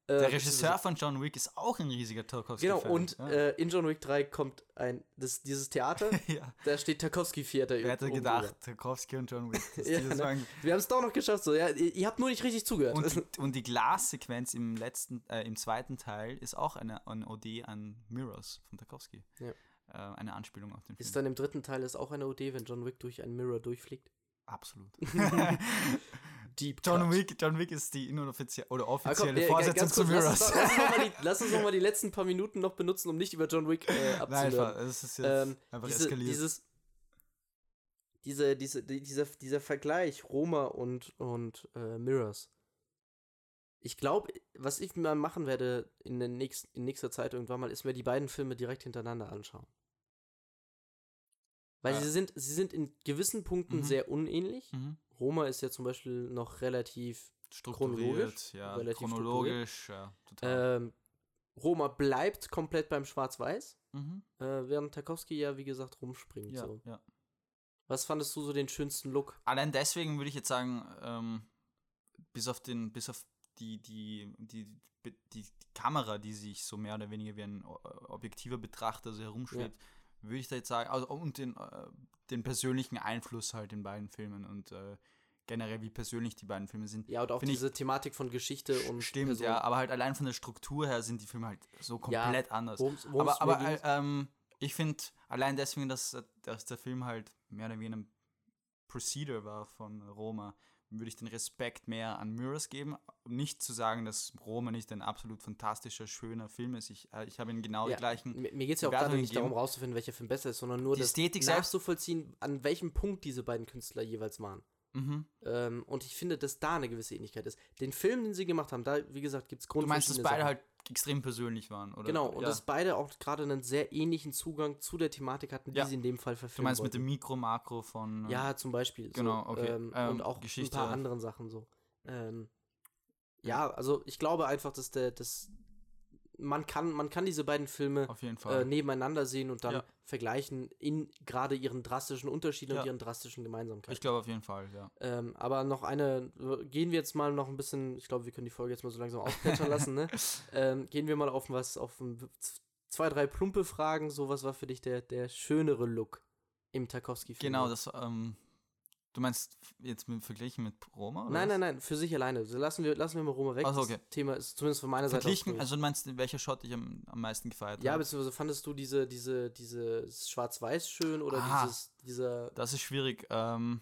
Äh, Der Regisseur von John Wick ist auch ein riesiger Tarkovsky-Fan. Genau, und ja. äh, in John Wick 3 kommt ein, das, dieses Theater, ja. da steht Tarkovsky Theater. Wer hätte gedacht, Tarkovsky und John Wick. Ja, ne? Wir haben es doch noch geschafft, so, ja, ihr, ihr habt nur nicht richtig zugehört. und, die- und die Glassequenz im letzten, äh, im zweiten Teil ist auch eine, eine Ode an Mirrors von Tarkovsky. Äh, eine Anspielung auf den Film. ist dann im dritten Teil ist auch eine OD, wenn John Wick durch einen Mirror durchfliegt? Absolut. Deep John Cut. Wick, John Wick ist die inoffizielle oder Ah, komm, offizielle Vorsetzung ganz zu lass Mirrors. lass, uns noch mal die, lass uns noch mal die letzten paar Minuten noch benutzen, um nicht über John Wick äh, Nein, abzuhören. einfach, es ist jetzt ähm, einfach diese, eskaliert. dieses, diese, diese, die- dieser, dieser Vergleich Roma und, und äh, Mirrors. Ich glaube, was ich mal machen werde in, den nächsten, in nächster Zeit irgendwann mal, ist mir die beiden Filme direkt hintereinander anschauen. Weil Ja. sie sind, sie sind in gewissen Punkten Mhm. sehr unähnlich. mhm. Roma ist ja zum Beispiel noch relativ Strukturiert, chronologisch, ja, relativ chronologisch, ja, total. ähm, Roma bleibt komplett beim Schwarz-Weiß, Mhm. äh, während Tarkovsky ja, wie gesagt, rumspringt. Ja, So. ja. Was fandest du so den schönsten Look? Allein deswegen würde ich jetzt sagen, ähm, bis auf den, bis auf die, die, die, die, Kamera, die sich so mehr oder weniger wie ein o- objektiver Betrachter so herumschwebt, würde ich da jetzt sagen, also und den, äh, den persönlichen Einfluss halt in beiden Filmen und äh, generell wie persönlich die beiden Filme sind. Ja, und auch Find ich- diese Thematik von Geschichte und Stimmt, Person. ja, aber halt allein von der Struktur her sind die Filme halt so Ja, komplett anders. Worum's, worum's aber aber äh, ähm, ich finde allein deswegen, dass, dass der Film halt mehr oder weniger ein Procedure war von Roma, würde ich den Respekt mehr an Mirrors geben. Um Nicht zu sagen, dass Roma nicht ein absolut fantastischer, schöner Film ist. Ich, äh, ich habe ihn genau Ja, die gleichen. Mir, mir geht es ja auch gerade nicht darum rauszufinden, welcher Film besser ist, sondern nur Die das Ästhetik nachzuvollziehen, an welchem Punkt diese beiden Künstler jeweils waren. Mhm. Ähm, und ich finde, dass da eine gewisse Ähnlichkeit ist. Den Film, den sie gemacht haben, da, wie gesagt, gibt es Du meinst, dass beide Sachen. halt extrem persönlich waren, oder? Genau, und ja. dass beide auch gerade einen sehr ähnlichen Zugang zu der Thematik hatten, die Ja. sie in dem Fall Du verfilmen meinst mit wollten. dem Mikro, Makro von. äh, Ja, zum Beispiel. Genau, so, okay. Ähm, Ähm, und auch Geschichte. ein paar anderen Sachen so. Ähm, ja, also ich glaube einfach, dass der, das man kann, man kann diese beiden Filme Auf jeden Fall. äh, nebeneinander sehen und dann Ja. Vergleichen in gerade ihren drastischen Unterschieden Ja. und ihren drastischen Gemeinsamkeiten. ich glaube auf jeden Fall, ja. Ähm, aber noch eine, gehen wir jetzt mal noch ein bisschen, ich glaube, wir können die Folge jetzt mal so langsam ausplätschern lassen, ne? Ähm, gehen wir mal auf was, auf zwei, drei plumpe Fragen. So, was war für dich der, der schönere Look im Tarkovsky-Film? Genau, das, ähm, du meinst jetzt mit verglichen mit Roma? Oder Nein, was? nein, nein, für sich alleine. Lassen, wir, lassen wir mal Roma weg. Ach so, okay. Das Thema ist zumindest von meiner Seite Verglichen, also du meinst, welcher Shot ich am, am meisten gefeiert ja, habe? beziehungsweise fandest du diese, diese, diese Schwarz-Weiß schön oder Ah, dieses, dieser. Das ist schwierig. Ähm,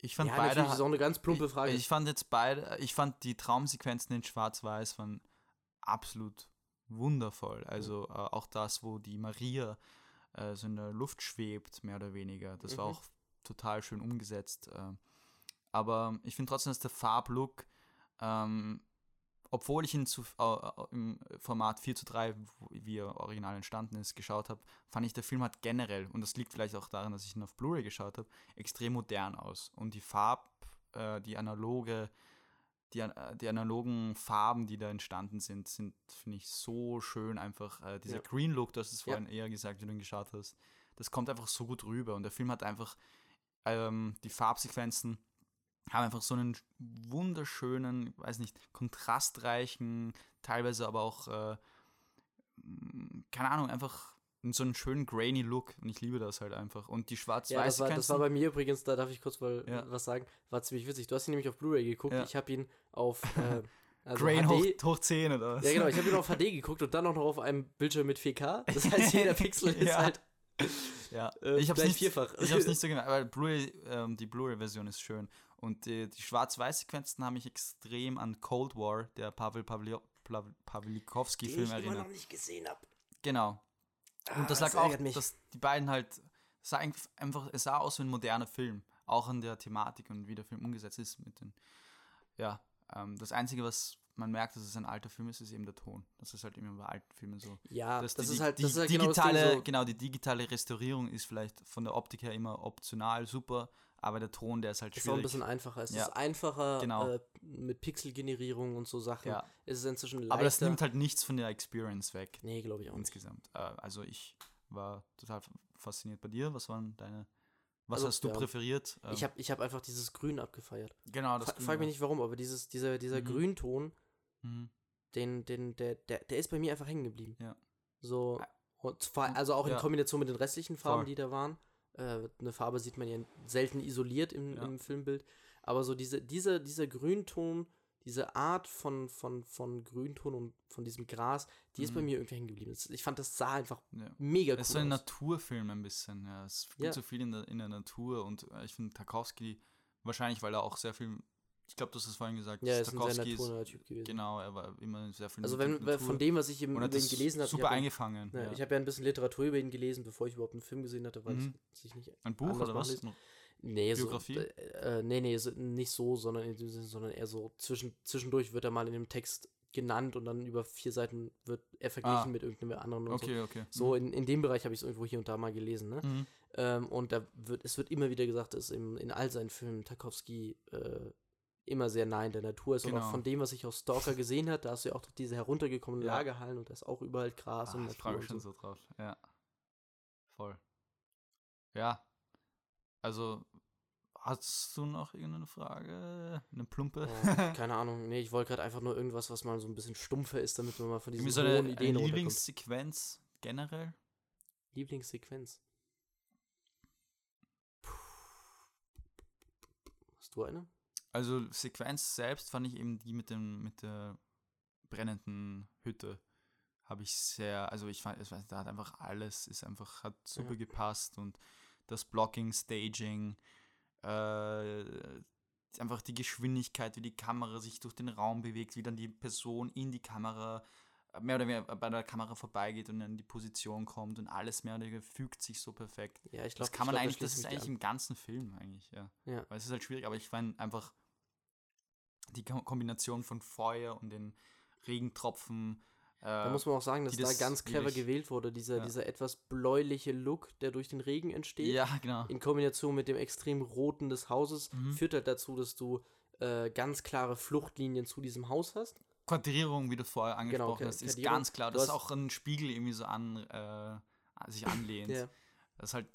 ich fand ja, beide. natürlich ist auch eine ganz plumpe Frage. Ich, ich fand jetzt beide, ich fand die Traumsequenzen in Schwarz-Weiß waren absolut wundervoll. Also äh, auch das, wo die Maria äh, so in der Luft schwebt, mehr oder weniger. Das war Mhm. auch total schön umgesetzt. Äh, aber ich finde trotzdem, dass der Farblook, ähm, obwohl ich ihn zu, äh, im Format 4 zu 3, wo- wie er original entstanden ist, geschaut habe, fand ich, der Film hat generell, und das liegt vielleicht auch daran, dass ich ihn auf Blu-ray geschaut habe, extrem modern aus. Und die Farb, äh, die analoge, die, äh, die analogen Farben, die da entstanden sind, sind, finde ich, so schön einfach. Äh, dieser Ja. Green Look, du hast es Ja. vorhin eher gesagt, wie du ihn geschaut hast, das kommt einfach so gut rüber. Und der Film hat einfach ähm, die Farbsequenzen haben einfach so einen wunderschönen, weiß nicht, kontrastreichen, teilweise aber auch, äh, keine Ahnung, einfach so einen schönen grainy Look. Und ich liebe das halt einfach. Und die ja, das war, das war bei mir übrigens, da darf ich kurz mal Ja. was sagen, war ziemlich witzig. Du hast ihn nämlich auf Blu-ray geguckt, Ja. ich habe ihn auf äh, also Grain hoch, hoch 10 oder was? Ja, genau, ich habe ihn auf HD geguckt und dann auch noch auf einem Bildschirm mit 4K. Das heißt, jeder Pixel ist halt Ja, äh, ich hab's gleich nicht, vierfach. Ich hab's nicht so gemerkt, aber Blu-ray, ähm, die Blu-ray-Version ist schön. Und die, die Schwarz-Weiß-Sequenzen haben mich extrem an Cold War, der Pavel den Pawlikowski-Film ich immer erinnert. noch nicht gesehen habe. Genau. Ah, Und das das lag auch, ärgert mich. dass die beiden halt, es sah einfach, es sah aus wie ein moderner Film. Auch an der Thematik und wie der Film umgesetzt ist mit den, ja, ähm, das Einzige, was man merkt, dass es ein alter Film ist, ist eben der Ton. Das ist halt immer bei alten Filmen so. Ja, dass das die, ist halt, die das ist halt digitale, genau so. genau, die digitale Restaurierung ist vielleicht von der Optik her immer optional super, aber der Ton, der ist halt ist auch ein schwierig. bisschen einfacher. Es Ja. ist einfacher Genau. äh, mit Pixelgenerierung und so Sachen. Ja. Es ist inzwischen leichter. aber das nimmt halt nichts von der Experience weg. nee, glaube ich auch nicht. insgesamt. Äh, also ich war total fasziniert bei dir. Was waren deine, was Also, hast du ja. präferiert? Ich habe ich hab einfach dieses Grün abgefeiert. genau das. Fra frag mich nicht warum, aber dieses, dieser, dieser Mhm. Grünton, Mhm. den, den, der, der, der ist bei mir einfach hängen geblieben. Ja. So, Ah. zwar, also auch in Ja. Kombination mit den restlichen Farben, Voll. die da waren. Äh, eine Farbe sieht man ja selten isoliert im, Ja. im Filmbild. Aber so diese, diese, dieser Grünton, diese Art von, von, von Grünton und von diesem Gras, die ist bei Mhm. mir irgendwie hängen geblieben. Ich fand, das sah einfach Ja. mega cool Es ist so ein aus. Naturfilm ein bisschen. Ja. Es gibt Ja. so viel in der, in der Natur und äh, ich finde Tarkovsky, wahrscheinlich weil er auch sehr viel, ich glaube, du hast es vorhin gesagt, Ja, ist ein sehr naturnaher Typ gewesen. genau, er war immer sehr viel Also wenn, von dem, was ich und über ihn das gelesen habe, ich super habe ja, eingefangen. ja, ja. ich habe ja ein bisschen Literatur über ihn gelesen, bevor ich überhaupt einen Film gesehen hatte, weil Mhm. es sich nicht Ein Buch oder was? Nee, Biografie? so, äh, nee, nee, so, nicht so, sondern in dem Sinne, sondern eher so zwischen, zwischendurch wird er mal in dem Text genannt und dann über vier Seiten wird er verglichen Ah. mit irgendeinem anderen und Okay, okay. so. So in, in dem Bereich habe ich es irgendwo hier und da mal gelesen, ne? Mhm. Ähm, und da wird, es wird immer wieder gesagt, dass im, in all seinen Filmen Tarkovsky äh, immer sehr nah in der Natur ist. Und Genau. auch von dem, was ich aus Stalker gesehen habe, da hast du ja auch diese heruntergekommenen Ja. Lagerhallen und da ist auch überall Gras Ah, und ich Natur freue mich und schon so. drauf. Ja. Voll. Ja. Also, hast du noch irgendeine Frage? Eine plumpe? Oh, keine Ahnung, nee, ich wollte gerade einfach nur irgendwas, was mal so ein bisschen stumpfer ist, damit man mal von diesen Irgendwie so hohen eine, eine Ideen runterkommt. Lieblingssequenz generell? Lieblingssequenz. Puh. Hast du eine? Also Sequenz selbst fand ich eben die mit dem mit der brennenden Hütte habe ich sehr also ich fand es da hat einfach alles ist einfach hat super Ja. gepasst und das Blocking Staging äh, einfach die Geschwindigkeit wie die Kamera sich durch den Raum bewegt wie dann die Person in die Kamera äh, mehr oder weniger bei der Kamera vorbeigeht und in die Position kommt und alles mehr oder weniger fügt sich so perfekt Ja, ich glaube, das kann man eigentlich, das ist eigentlich im ganzen Film eigentlich, ja. Ja. Weil es ist halt schwierig, aber ich fand einfach die Ko- Kombination von Feuer und den Regentropfen. Äh, Da muss man auch sagen, dass die da das ganz clever gewählt wurde. Dieser, Ja. dieser etwas bläuliche Look, der durch den Regen entsteht, ja, genau. in Kombination mit dem extrem roten des Hauses, Mhm. führt halt dazu, dass du äh, ganz klare Fluchtlinien zu diesem Haus hast. Quadrierung, wie du vorher angesprochen Ka- hast, ist ganz klar. Das ist auch ein Spiegel irgendwie so an, äh, sich anlehnt. Ja. Das halt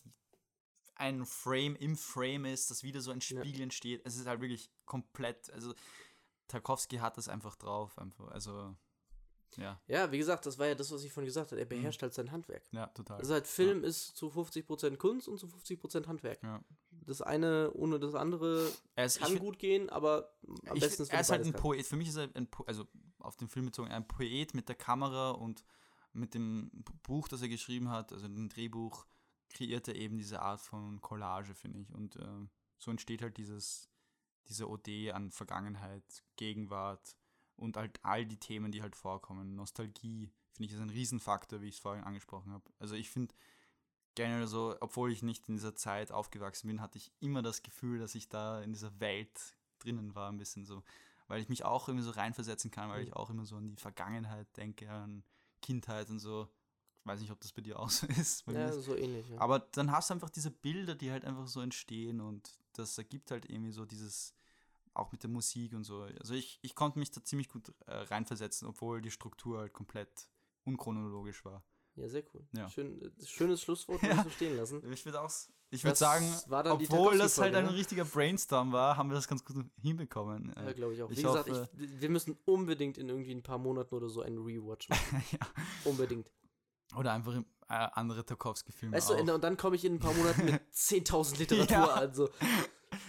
ein Frame im Frame ist, das wieder so ein Ja. Spiegel entsteht. Es ist halt wirklich komplett, also Tarkovsky hat das einfach drauf, einfach, also ja, ja, wie gesagt, das war ja das, was ich vorhin gesagt habe. Er Mhm. beherrscht halt sein Handwerk. ja, total. Also halt Film ist zu 50% Kunst und zu 50% Handwerk. ja. Das eine ohne das andere Er ist, kann gut gehen, aber am ich, besten wenn er ist halt ein kann. Poet. Für mich ist er ein po also auf den Film bezogen ein Poet mit der Kamera und mit dem Buch, das er geschrieben hat, also dem Drehbuch, kreiert er eben diese Art von Collage, finde ich. Und äh, so entsteht halt dieses, diese Ode an Vergangenheit, Gegenwart und halt all die Themen, die halt vorkommen. Nostalgie, finde ich, ist ein Riesenfaktor, wie ich es vorhin angesprochen habe. Also ich finde generell so, obwohl ich nicht in dieser Zeit aufgewachsen bin, hatte ich immer das Gefühl, dass ich da in dieser Welt drinnen war, ein bisschen so. Weil ich mich auch irgendwie so reinversetzen kann, weil Mhm. ich auch immer so an die Vergangenheit denke, an Kindheit und so. Weiß nicht, ob das bei dir auch so ist. Ja, ist- so ähnlich. Ja. aber dann hast du einfach diese Bilder, die halt einfach so entstehen und das ergibt halt irgendwie so dieses, auch mit der Musik und so. Also ich, ich konnte mich da ziemlich gut äh, reinversetzen, obwohl die Struktur halt komplett unchronologisch war. Ja, sehr cool. Ja. Schön, äh, schönes Schlusswort, Ja. so stehen lassen. Ich würde auch, ich würde sagen, obwohl das halt ein ne? richtiger Brainstorm war, haben wir das ganz gut hinbekommen. Ja, Äh, glaube ich auch. Wie ich gesagt, hoffe- ich, wir müssen unbedingt in irgendwie ein paar Monaten oder so einen Rewatch machen. ja. unbedingt. Oder einfach äh, andere Tarkovsky-Filme Weißt du, und dann komme ich in ein paar Monaten mit 10.000 Literatur Ja. an. So.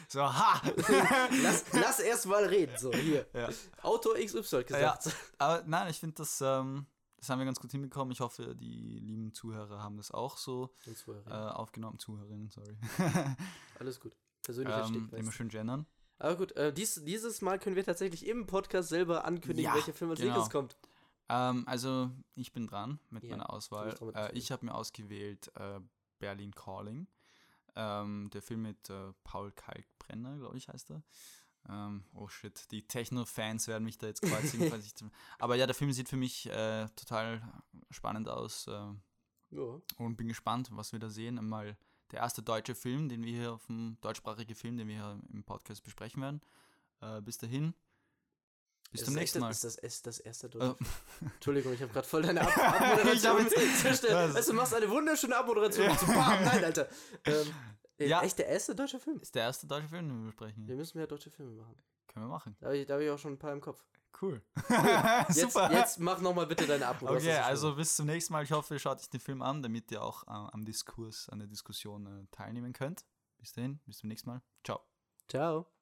so, ha! Lass, lass erst mal reden. So, hier. ja. Autor XY gesagt. Aber nein, ich finde, das, ähm, das haben wir ganz gut hinbekommen. Ich hoffe, die lieben Zuhörer haben das auch so äh, aufgenommen. Zuhörerinnen, sorry. Alles gut. Persönlicher ähm, immer schön gendern. Aber gut, äh, dies, dieses Mal können wir tatsächlich im Podcast selber ankündigen, Ja, welcher Film als genau. nächstes kommt. Ähm, also, ich bin dran mit Ja, meiner Auswahl. Äh, ich habe mir ausgewählt äh, Berlin Calling. Ähm, der Film mit äh, Paul Kalkbrenner, glaube ich, heißt er. Ähm, oh shit, die Techno-Fans werden mich da jetzt kreuzigen. ich Aber ja, der Film sieht für mich äh, total spannend aus. Äh, Ja. und bin gespannt, was wir da sehen. Mal der erste deutsche Film, den wir hier auf dem deutschsprachige Film, den wir hier im Podcast besprechen werden. Äh, bis dahin. Bis zum das nächsten Mal. Ist das, ist das erste Äh, deutsche Entschuldigung, ich habe gerade voll deine Ab Abmoderation zerstört. Das- Weißt du, machst eine wunderschöne Abmoderation. Ja. Ja. So, bam, nein, Alter. Ähm, äh, Ja. Echt der erste deutsche Film? ist der erste deutsche Film, den wir besprechen. Wir müssen mehr deutsche Filme machen. Können wir machen. Da habe ich, hab ich auch schon ein paar im Kopf. Cool. Jetzt, Super. jetzt mach nochmal bitte deine Abmoderation. okay, also bis zum nächsten Mal. Ich hoffe, ihr schaut euch den Film an, damit ihr auch äh, am Diskurs, an der Diskussion äh, teilnehmen könnt. Bis dahin, bis zum nächsten Mal. Ciao. Ciao.